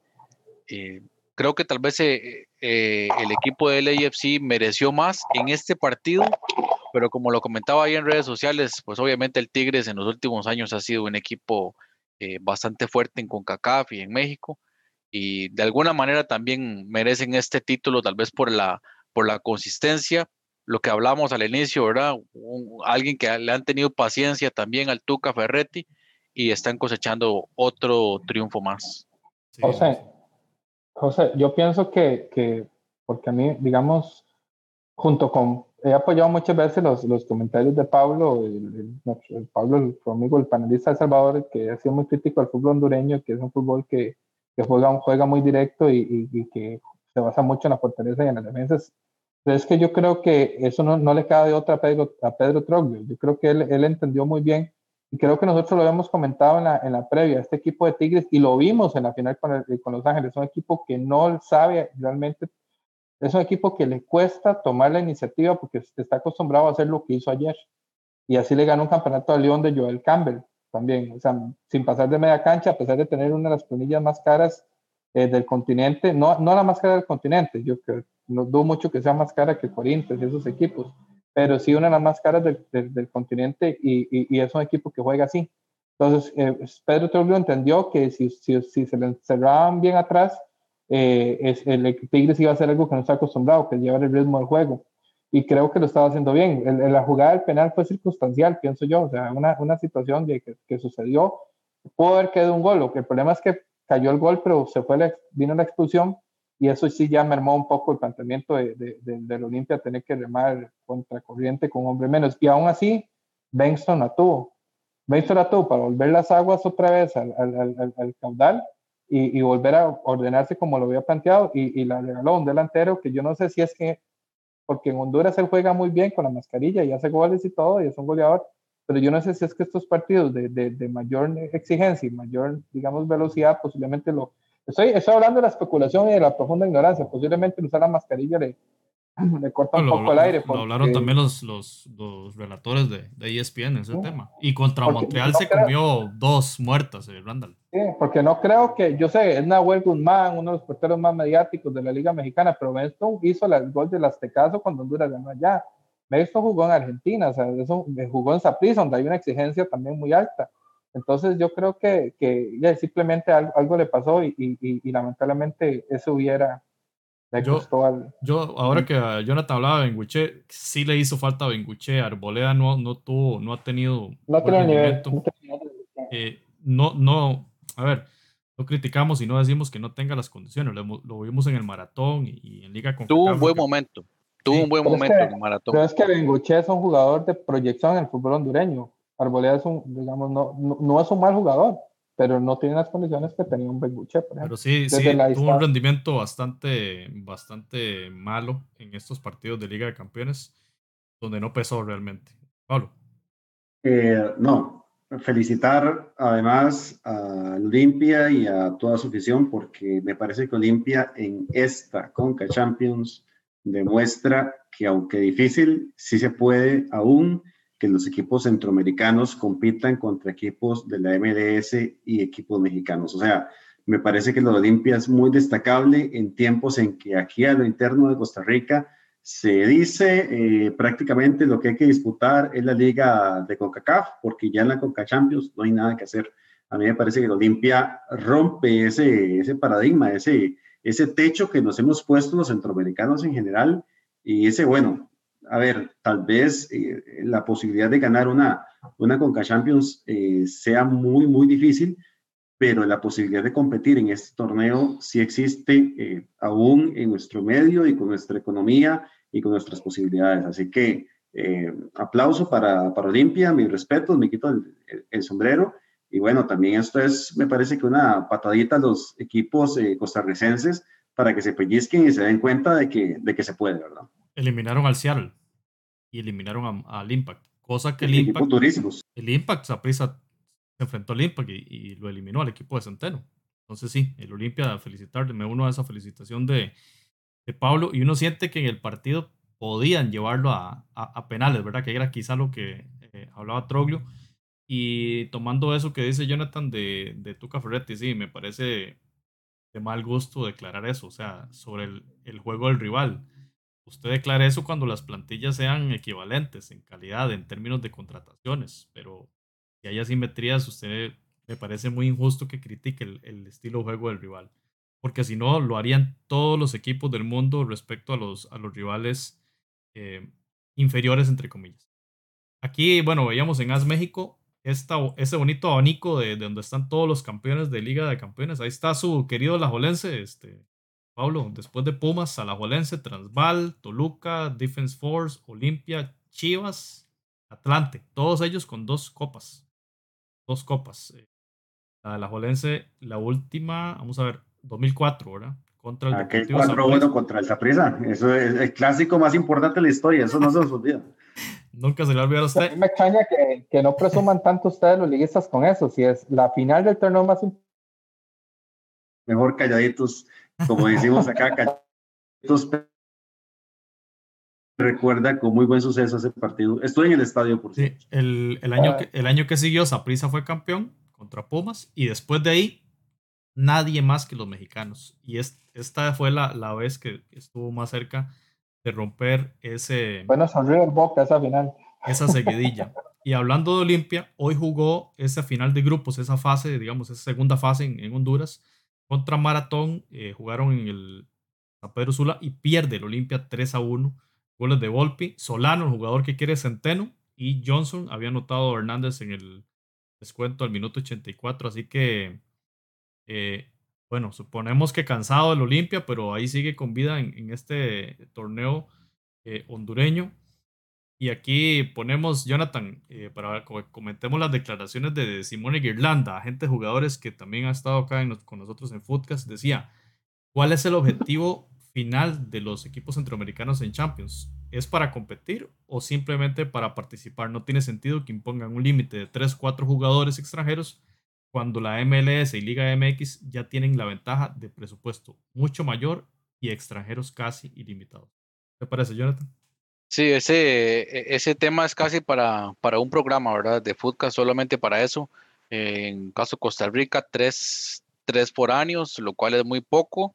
Eh, creo que tal vez eh, el equipo del AFC mereció más en este partido, pero como lo comentaba ahí en redes sociales, pues obviamente el Tigres en los últimos años ha sido un equipo bastante fuerte en CONCACAF y en México y de alguna manera también merecen este título, tal vez por la, por la consistencia, lo que hablamos al inicio, ¿verdad? alguien que le han tenido paciencia también al Tuca Ferretti y están cosechando otro triunfo más. José, José, yo pienso que, que, porque a mí, digamos, junto con, he apoyado muchas veces los, los comentarios de Pablo, el, Pablo, el, amigo, el panelista de Salvador, que ha sido muy crítico al fútbol hondureño, que es un fútbol que, que juega, juega muy directo y, y, que se basa mucho en la fortaleza y en las defensas. Pero es que yo creo que eso no, no le cabe de otra a Pedro, a Pedro Troglio. Yo creo que él, él, entendió muy bien y creo que nosotros lo habíamos comentado en la, en la previa, este equipo de Tigres, y lo vimos en la final con, con Los Ángeles, es un equipo que no sabe realmente, es un equipo que le cuesta tomar la iniciativa porque está acostumbrado a hacer lo que hizo ayer. Y así le ganó un campeonato a León de Joel Campbell también, o sea, sin pasar de media cancha, a pesar de tener una de las planillas más caras eh, del continente, no, no la más cara del continente, yo que no dudo mucho que sea más cara que Corinthians y esos equipos, pero sí una de las más caras del, del, continente y, y, es un equipo que juega así. Entonces, eh, Pedro Trujillo entendió que si, si, si, se le encerraban bien atrás, eh, es, el Tigres iba a hacer algo que no está acostumbrado, que es llevar el ritmo del juego y creo que lo estaba haciendo bien. La jugada del penal fue circunstancial, pienso yo, o sea, una, situación de que, sucedió, pudo haber quedado un gol, lo que el problema es que cayó el gol, pero se fue la, vino la expulsión y eso sí ya mermó un poco el planteamiento de, de, del Olimpia, tener que remar contra corriente con hombre menos. Y aún así, Benston la tuvo. Benston la tuvo para volver las aguas otra vez al, al, al, caudal y, y, volver a ordenarse como lo había planteado y, y la regaló un delantero que yo no sé si es que porque en Honduras él juega muy bien con la mascarilla y hace goles y todo, y es un goleador, pero yo no sé si es que estos partidos de, de, de mayor exigencia y mayor, digamos, velocidad, posiblemente lo... Estoy, estoy hablando de la especulación y de la profunda ignorancia, posiblemente usar la mascarilla le, le corta un poco el aire. Lo hablaron también los, los, los relatores de, de, ESPN en ese tema. Y contra Montreal se comió dos muertas, eh, Randall. Sí, porque no creo que, yo sé, es Nahuel Guzmán, uno de los porteros más mediáticos de la Liga Mexicana, pero Benston hizo el gol del Aztecaso cuando Honduras ganó allá. Benston jugó en Argentina, o sea, eso, eh, jugó en Saprissa, donde hay una exigencia también muy alta. Entonces yo creo que, que ya simplemente algo, algo, le pasó y, y, y lamentablemente eso hubiera, yo, yo, ahora que Jonathan hablaba de Benguche, sí le hizo falta a Benguche. Arboleda no, no tuvo, no ha tenido. No tiene nivel. Eh, no, no, a ver, no criticamos y no decimos que no tenga las condiciones. Lo, lo vimos en el maratón y, en Liga con Tuvo un buen momento. Tuvo un buen momento en el maratón. Pero es que Benguche es un jugador de proyección en el fútbol hondureño. Arboleda es un, digamos, no, no, no es un mal jugador pero no tiene las condiciones que tenía un Benguche, por ejemplo. Pero sí, sí tuvo un rendimiento bastante, bastante malo en estos partidos de Liga de Campeones, donde no pesó realmente. Pablo. Eh, no, felicitar además a Olimpia y a toda su afición, porque me parece que Olimpia en esta Conca Champions demuestra que aunque difícil, sí se puede aún que los equipos centroamericanos compitan contra equipos de la MLS y equipos mexicanos. O sea, me parece que lo de Olimpia es muy destacable en tiempos en que aquí a lo interno de Costa Rica se dice eh, prácticamente lo que hay que disputar es la liga de CONCACAF, porque ya en la CONCA Champions no hay nada que hacer. A mí me parece que el Olimpia rompe ese, ese paradigma, ese, ese techo que nos hemos puesto los centroamericanos en general y ese, bueno, a ver, tal vez eh, la posibilidad de ganar una, una Conca Champions eh, sea muy, muy difícil, pero la posibilidad de competir en este torneo sí existe aún en nuestro medio y con nuestra economía y con nuestras posibilidades. Así que eh, aplauso para, para Olimpia, mis respetos, me quito el, sombrero. Y bueno, también esto es, me parece que una patadita a los equipos eh, costarricenses para que se pellizquen y se den cuenta de que, de que se puede, ¿verdad? Eliminaron al Seattle y eliminaron al Impact, cosa que el, Impact, el Impact, se enfrentó al Impact y, lo eliminó al equipo de Centeno. Entonces sí, el Olimpia, felicitarle, me uno a esa felicitación de, de Pablo y uno siente que en el partido podían llevarlo a, a, penales, ¿verdad? Que era quizá lo que eh, hablaba Troglio. Y tomando eso que dice Jonathan de, de Tuca Ferretti, sí, me parece de mal gusto declarar eso, o sea, sobre el, el juego del rival. Usted declara eso cuando las plantillas sean equivalentes en calidad, en términos de contrataciones, pero si hay asimetrías, usted me parece muy injusto que critique el, el estilo juego del rival, porque si no, lo harían todos los equipos del mundo respecto a los, a los rivales eh, inferiores, entre comillas. Aquí, bueno, veíamos en AS México esta, ese bonito abanico de, donde están todos los campeones de Liga de Campeones. Ahí está su querido Alajuelense, este, Pablo, después de Pumas, Alajuelense, Transval, Toluca, Defense Force, Olimpia, Chivas, Atlante, todos ellos con dos copas. Dos copas. Eh, la Alajuelense, la última, vamos a ver, 2004, ¿verdad? Contra el Aquel 4 bueno contra el Zaprisa. Eso es el clásico más importante de la historia. Eso no se nos olvida. Nunca se le olvida a usted. A mí me extraña que, que, no presuman tanto ustedes los liguistas con eso. Si es la final del torneo más Mejor calladitos, como decimos acá, calladitos. Recuerda con muy buen suceso ese partido. Estoy en el estadio, por sí. El, el, año que, el año que siguió, Saprisa fue campeón contra Pumas y después de ahí nadie más que los mexicanos. Y esta fue la, la, vez que estuvo más cerca de romper ese... Bueno, sonrió el Boca esa final. Esa seguidilla. y hablando de Olimpia, hoy jugó esa final de grupos, esa fase, digamos, esa segunda fase en, Honduras, contra Maratón. Eh, jugaron en el San Pedro Sula y pierde el Olimpia 3 a 1. Goles de Volpi, Solano, el jugador que quiere Centeno, y Johnson había anotado a Hernández en el descuento al minuto 84. Así que eh, bueno, suponemos que cansado del Olimpia, pero ahí sigue con vida en, este torneo eh, hondureño. Y aquí ponemos, Jonathan, eh, para que comentemos las declaraciones de Simone Guirlanda, agente de jugadores que también ha estado acá con nosotros en Footcast, decía, ¿cuál es el objetivo final de los equipos centroamericanos en Champions? ¿Es para competir o simplemente para participar? No tiene sentido que impongan un límite de 3, 4 jugadores extranjeros cuando la MLS y Liga MX ya tienen la ventaja de presupuesto mucho mayor y extranjeros casi ilimitados. ¿Qué parece, Jonathan? Sí, ese, e, ese tema es casi para, para un programa, ¿verdad? De Foodcast, solamente para eso. En caso de Costa Rica, tres, tres por años, lo cual es muy poco.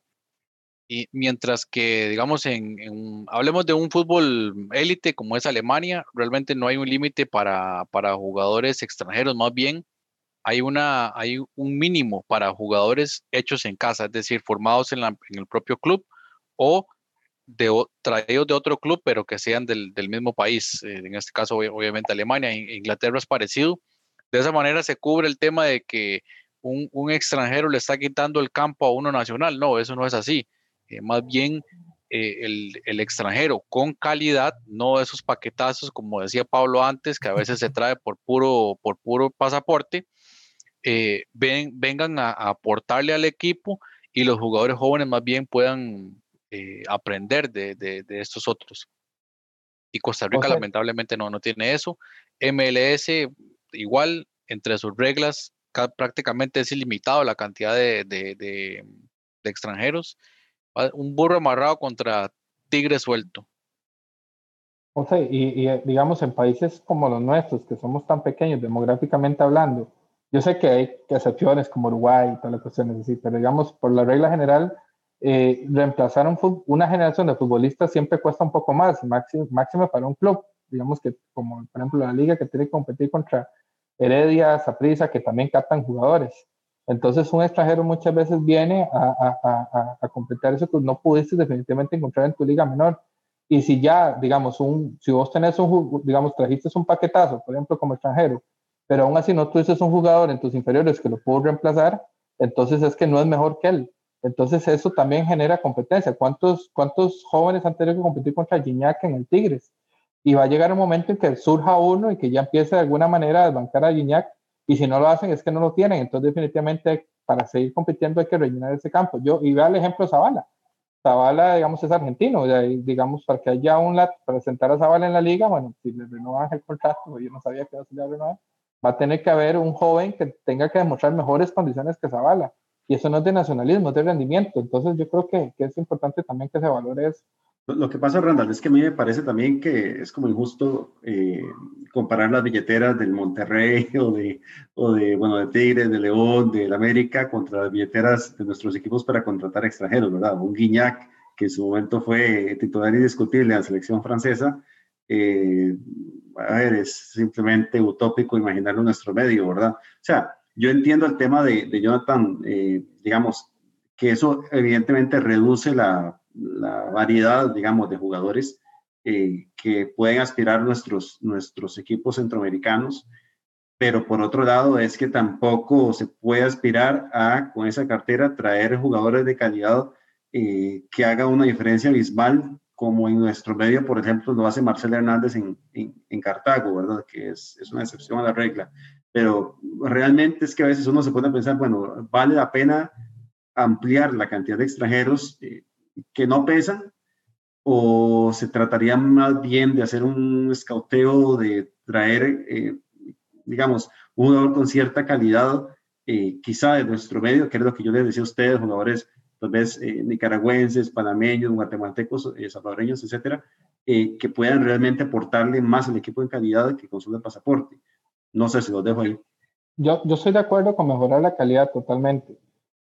Y mientras que, digamos, en, hablemos de un fútbol élite como es Alemania, realmente no hay un límite para, para jugadores extranjeros, más bien hay, una, hay un mínimo para jugadores hechos en casa, es decir, formados en, el propio club o de, traídos de otro club, pero que sean del, mismo país. Eh, en este caso, obviamente, Alemania. Inglaterra es parecido. De esa manera se cubre el tema de que un, extranjero le está quitando el campo a uno nacional. No, eso no es así. Eh, más bien, eh, el, el, extranjero con calidad, no esos paquetazos, como decía Pablo antes, que a veces se trae por puro, por puro pasaporte, eh, ven, vengan a, aportarle al equipo y los jugadores jóvenes más bien puedan eh, aprender de, de, estos otros. Y Costa Rica lamentablemente no, no tiene eso. MLS igual, entre sus reglas, prácticamente es ilimitado la cantidad de, de extranjeros. Un burro amarrado contra tigre suelto. O sea, y, y, digamos en países como los nuestros, que somos tan pequeños demográficamente hablando, yo sé que hay excepciones como Uruguay y todas las cuestiones así, pero digamos, por la regla general, eh, reemplazar una generación de futbolistas siempre cuesta un poco más, máximo, máximo para un club. Digamos que, como por ejemplo la liga que tiene que competir contra Heredia, Saprissa, que también captan jugadores. Entonces, un extranjero muchas veces viene a, a, a, a completar eso que no pudiste definitivamente encontrar en tu liga menor. Y si ya, digamos, un, si vos tenés un, digamos, trajiste un paquetazo, por ejemplo, como extranjero, pero aún así no tuviste un jugador en tus inferiores que lo pudo reemplazar, entonces es que no es mejor que él. Entonces eso también genera competencia. ¿Cuántos, cuántos jóvenes han tenido que competir contra Gignac en el Tigres? y va a llegar un momento en que surja uno y que ya empiece de alguna manera a desbancar a Gignac y si no lo hacen es que no lo tienen, entonces definitivamente para seguir compitiendo hay que rellenar ese campo. Yo, y vea el ejemplo de Zavala. Zavala, digamos, es argentino, digamos, para que haya un para sentar a Zavala en la liga, bueno, si le renovan el contrato, yo no sabía que a renovar, va a tener que haber un joven que tenga que demostrar mejores condiciones que Zavala. Y eso no es de nacionalismo, es de rendimiento. Entonces yo creo que, que es importante también que se valore eso. Lo que pasa, Randall, es que a mí me parece también que es como injusto eh, comparar las billeteras del Monterrey o de, o de, bueno, de Tigres, de León, del América contra las billeteras de nuestros equipos para contratar extranjeros, ¿verdad? Un Guiñac, que en su momento fue titular indiscutible en la selección francesa, eh, a ver, es simplemente utópico imaginarlo en nuestro medio, ¿verdad? O sea, yo entiendo el tema de, de Jonathan, eh, digamos, que eso evidentemente reduce la la variedad, digamos, de jugadores eh, que pueden aspirar nuestros, nuestros equipos centroamericanos, pero por otro lado es que tampoco se puede aspirar a, con esa cartera, traer jugadores de calidad eh, que haga una diferencia abismal, como en nuestro medio, por ejemplo, lo hace Marcel Hernández en, en, Cartago, ¿verdad? Que es, es, una excepción a la regla. Pero realmente es que a veces uno se pone a pensar, bueno, vale la pena ampliar la cantidad de extranjeros. Eh, que no pesan o se trataría más bien de hacer un escauteo, de traer, eh, digamos, un jugador con cierta calidad, eh, quizá de nuestro medio, que es lo que yo les decía a ustedes, jugadores tal vez eh, nicaragüenses, panameños, guatemaltecos, salvadoreños, etcétera, que puedan realmente aportarle más al equipo en calidad que con solo el pasaporte. No sé si lo dejo ahí. Yo, yo estoy de acuerdo con mejorar la calidad totalmente,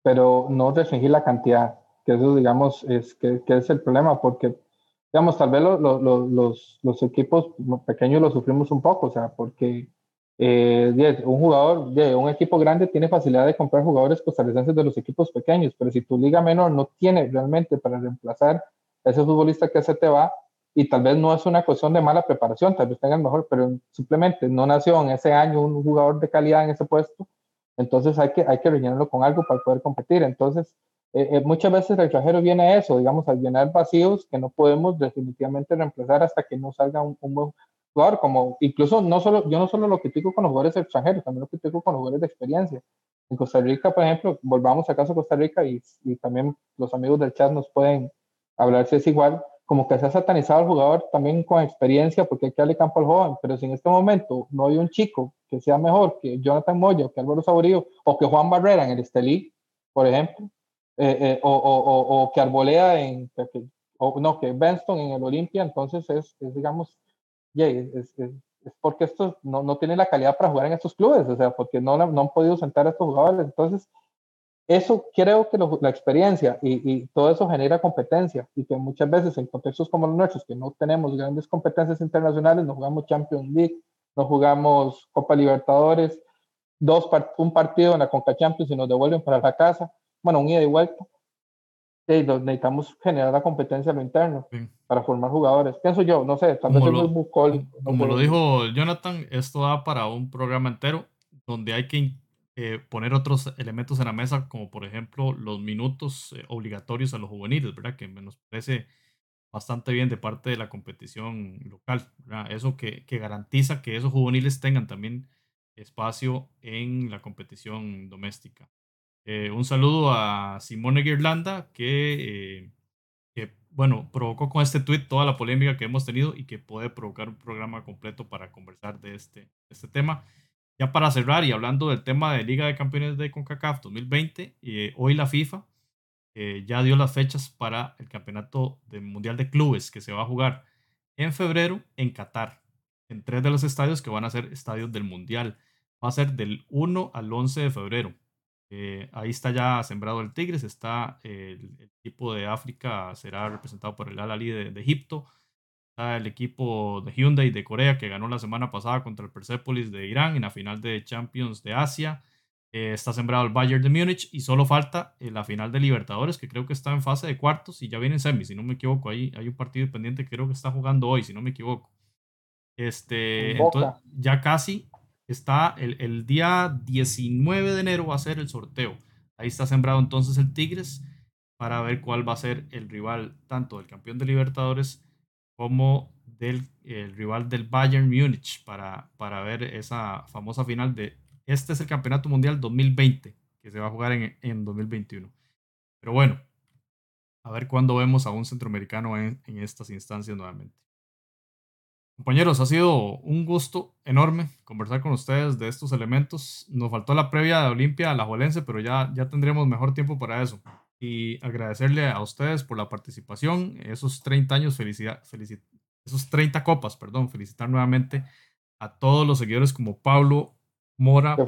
pero no restringir la cantidad que eso, digamos, es, que, que es el problema, porque, digamos, tal vez los, los, equipos pequeños lo sufrimos un poco, o sea, porque eh, un jugador de un equipo grande tiene facilidad de comprar jugadores costarricenses de los equipos pequeños, pero si tu liga menor no tiene realmente para reemplazar a ese futbolista que se te va, y tal vez no es una cuestión de mala preparación, tal vez tengan mejor, pero simplemente no nació en ese año un jugador de calidad en ese puesto, entonces hay que, hay que rellenarlo con algo para poder competir. Entonces, eh, eh, muchas veces el extranjero viene a eso, digamos, a llenar vacíos que no podemos definitivamente reemplazar hasta que no salga un, buen jugador, como incluso no solo, yo no solo lo critico con los jugadores extranjeros, también lo critico con los jugadores de experiencia. En Costa Rica, por ejemplo, volvamos a Costa Rica y, y también los amigos del chat nos pueden hablar si es igual, como que se ha satanizado al jugador también con experiencia porque hay que darle campo al joven, pero si en este momento no hay un chico que sea mejor que Jonathan Moyo, que Álvaro Saborío o que Juan Barrera en el Estelí, por ejemplo, eh, eh, o, o, o, que Arboleda en, o no, que Benston en el Olimpia, entonces es, es digamos, es, es, es, porque estos no, no tienen la calidad para jugar en estos clubes, o sea, porque no, no han podido sentar a estos jugadores. Entonces, eso creo que la experiencia y, y, todo eso genera competencia y que muchas veces en contextos como los nuestros, que no tenemos grandes competencias internacionales, no jugamos Champions League, no jugamos Copa Libertadores, dos un partido en la Conca Champions y nos devuelven para la casa bueno, un ida y vuelta. Y necesitamos generar la competencia a lo interno para formar jugadores. Pienso yo, no sé, tal vez lo, muy Como lo dijo Jonathan, esto da para un programa entero donde hay que eh, poner otros elementos en la mesa, como por ejemplo los minutos eh, obligatorios a los juveniles, ¿verdad? Que nos parece bastante bien de parte de la competición local, ¿verdad? Eso que, que garantiza que esos juveniles tengan también espacio en la competición doméstica. Eh, un saludo a Simone Girlanda, que, eh, que, bueno, provocó con este tweet toda la polémica que hemos tenido y que puede provocar un programa completo para conversar de este, este tema. Ya para cerrar y hablando del tema de Liga de Campeones de CONCACAF 2020, eh, hoy la FIFA ya dio las fechas para el Campeonato del Mundial de Clubes que se va a jugar en febrero en Qatar, en tres de los estadios que van a ser estadios del Mundial. Va a ser del 1 al 11 de febrero. Eh, ahí está ya sembrado el Tigres, está el, equipo de África, será representado por el Al-Ali de, Egipto, está el equipo de Hyundai de Corea que ganó la semana pasada contra el Persepolis de Irán en la final de Champions de Asia, eh, está sembrado el Bayern de Múnich y solo falta eh, la final de Libertadores que creo que está en fase de cuartos y ya viene en semis, si no me equivoco, ahí hay un partido pendiente que creo que está jugando hoy, si no me equivoco. Este, entonces, ya casi está el, día 19 de enero va a ser el sorteo. Ahí está sembrado entonces el Tigres para ver cuál va a ser el rival tanto del campeón de Libertadores como del rival del Bayern Múnich para, para ver esa famosa final de este es el Campeonato Mundial 2020 que se va a jugar en, en 2021. Pero bueno, a ver cuándo vemos a un centroamericano en, en estas instancias nuevamente. Compañeros, ha sido un gusto enorme conversar con ustedes de estos elementos. Nos faltó la previa de Olimpia a la Juelense, pero ya, ya tendremos mejor tiempo para eso. Y agradecerle a ustedes por la participación, esos 30 años, felicidad, esos 30 copas, perdón, felicitar nuevamente a todos los seguidores como Pablo Mora,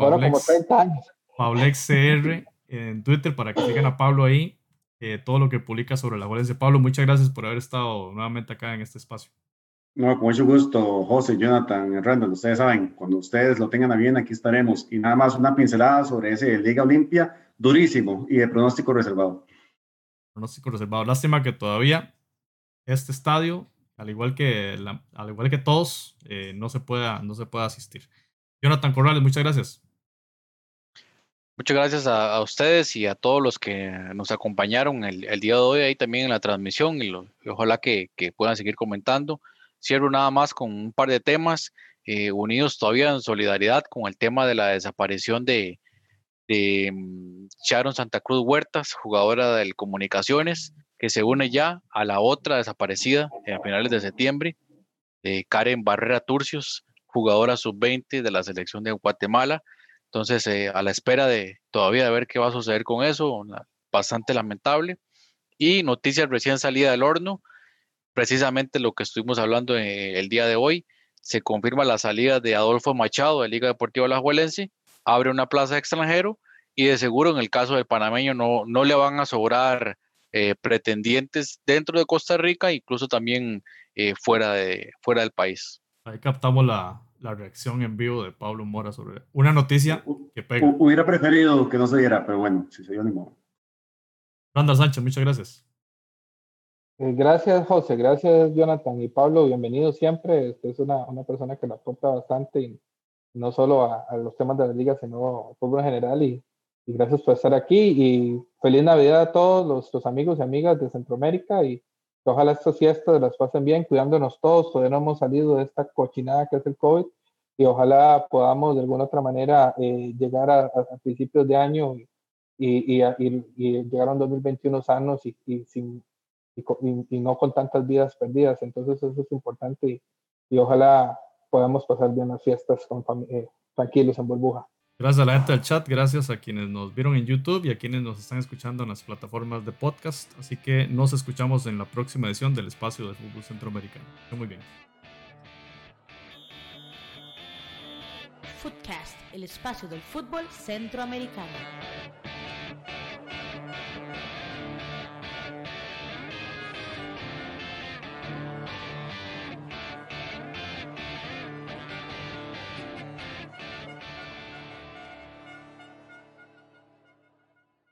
Pablex, CR en Twitter para que sigan a Pablo ahí, eh, todo lo que publica sobre la Juelense. Pablo, muchas gracias por haber estado nuevamente acá en este espacio. No, con mucho gusto, José, Jonathan, Randall. Ustedes saben, cuando ustedes lo tengan a bien, aquí estaremos. Y nada más una pincelada sobre ese Liga Olimpia, durísimo y de pronóstico reservado. Pronóstico reservado. Lástima que todavía este estadio, al igual que, al igual que todos, eh, no, se pueda, no se pueda asistir. Jonathan Corrales, muchas gracias. Muchas gracias a, ustedes y a todos los que nos acompañaron el, día de hoy ahí también en la transmisión y, ojalá que, que puedan seguir comentando. Cierro nada más con un par de temas eh, unidos todavía en solidaridad con el tema de la desaparición de, mm, Sharon Santa Cruz Huertas, jugadora del Comunicaciones, que se une ya a la otra desaparecida a finales de septiembre, de Karen Barrera Turcios, jugadora sub-20 de la selección de Guatemala. Entonces, eh, a la espera de todavía de ver qué va a suceder con eso, bastante lamentable. Y noticias recién salida del horno, precisamente lo que estuvimos hablando eh, el día de hoy. Se confirma la salida de Adolfo Machado de Liga Deportiva Alajuelense, abre una plaza de extranjero y de seguro en el caso del panameño no, no le van a sobrar eh, pretendientes dentro de Costa Rica, incluso también eh, fuera, de, fuera del país. Ahí captamos la, la, reacción en vivo de Pablo Mora sobre una noticia que pega. Hubiera preferido que no se diera, pero bueno, si se dio ni modo. Randa Sánchez, muchas gracias. Eh, gracias, José. Gracias, Jonathan y Pablo. Bienvenido siempre. Usted es una, una persona que nos aporta bastante, y no solo a, los temas de la liga, sino al fútbol en general. Y, y, gracias por estar aquí. Y feliz Navidad a todos los, amigos y amigas de Centroamérica. Y ojalá estas fiestas las pasen bien, cuidándonos todos. Todavía no hemos salido de esta cochinada que es el COVID. Y ojalá podamos de alguna otra manera eh, llegar a, principios de año y, y, y, llegar a un 2021 sanos y, y y, no con tantas vidas perdidas. Entonces eso es importante y, ojalá podamos pasar bien las fiestas con eh, tranquilos en burbuja. Gracias a la gente del chat, gracias a quienes nos vieron en YouTube y a quienes nos están escuchando en las plataformas de podcast. Así que nos escuchamos en la próxima edición del Espacio del Fútbol Centroamericano. Muy bien. Footcast, el espacio del fútbol centroamericano.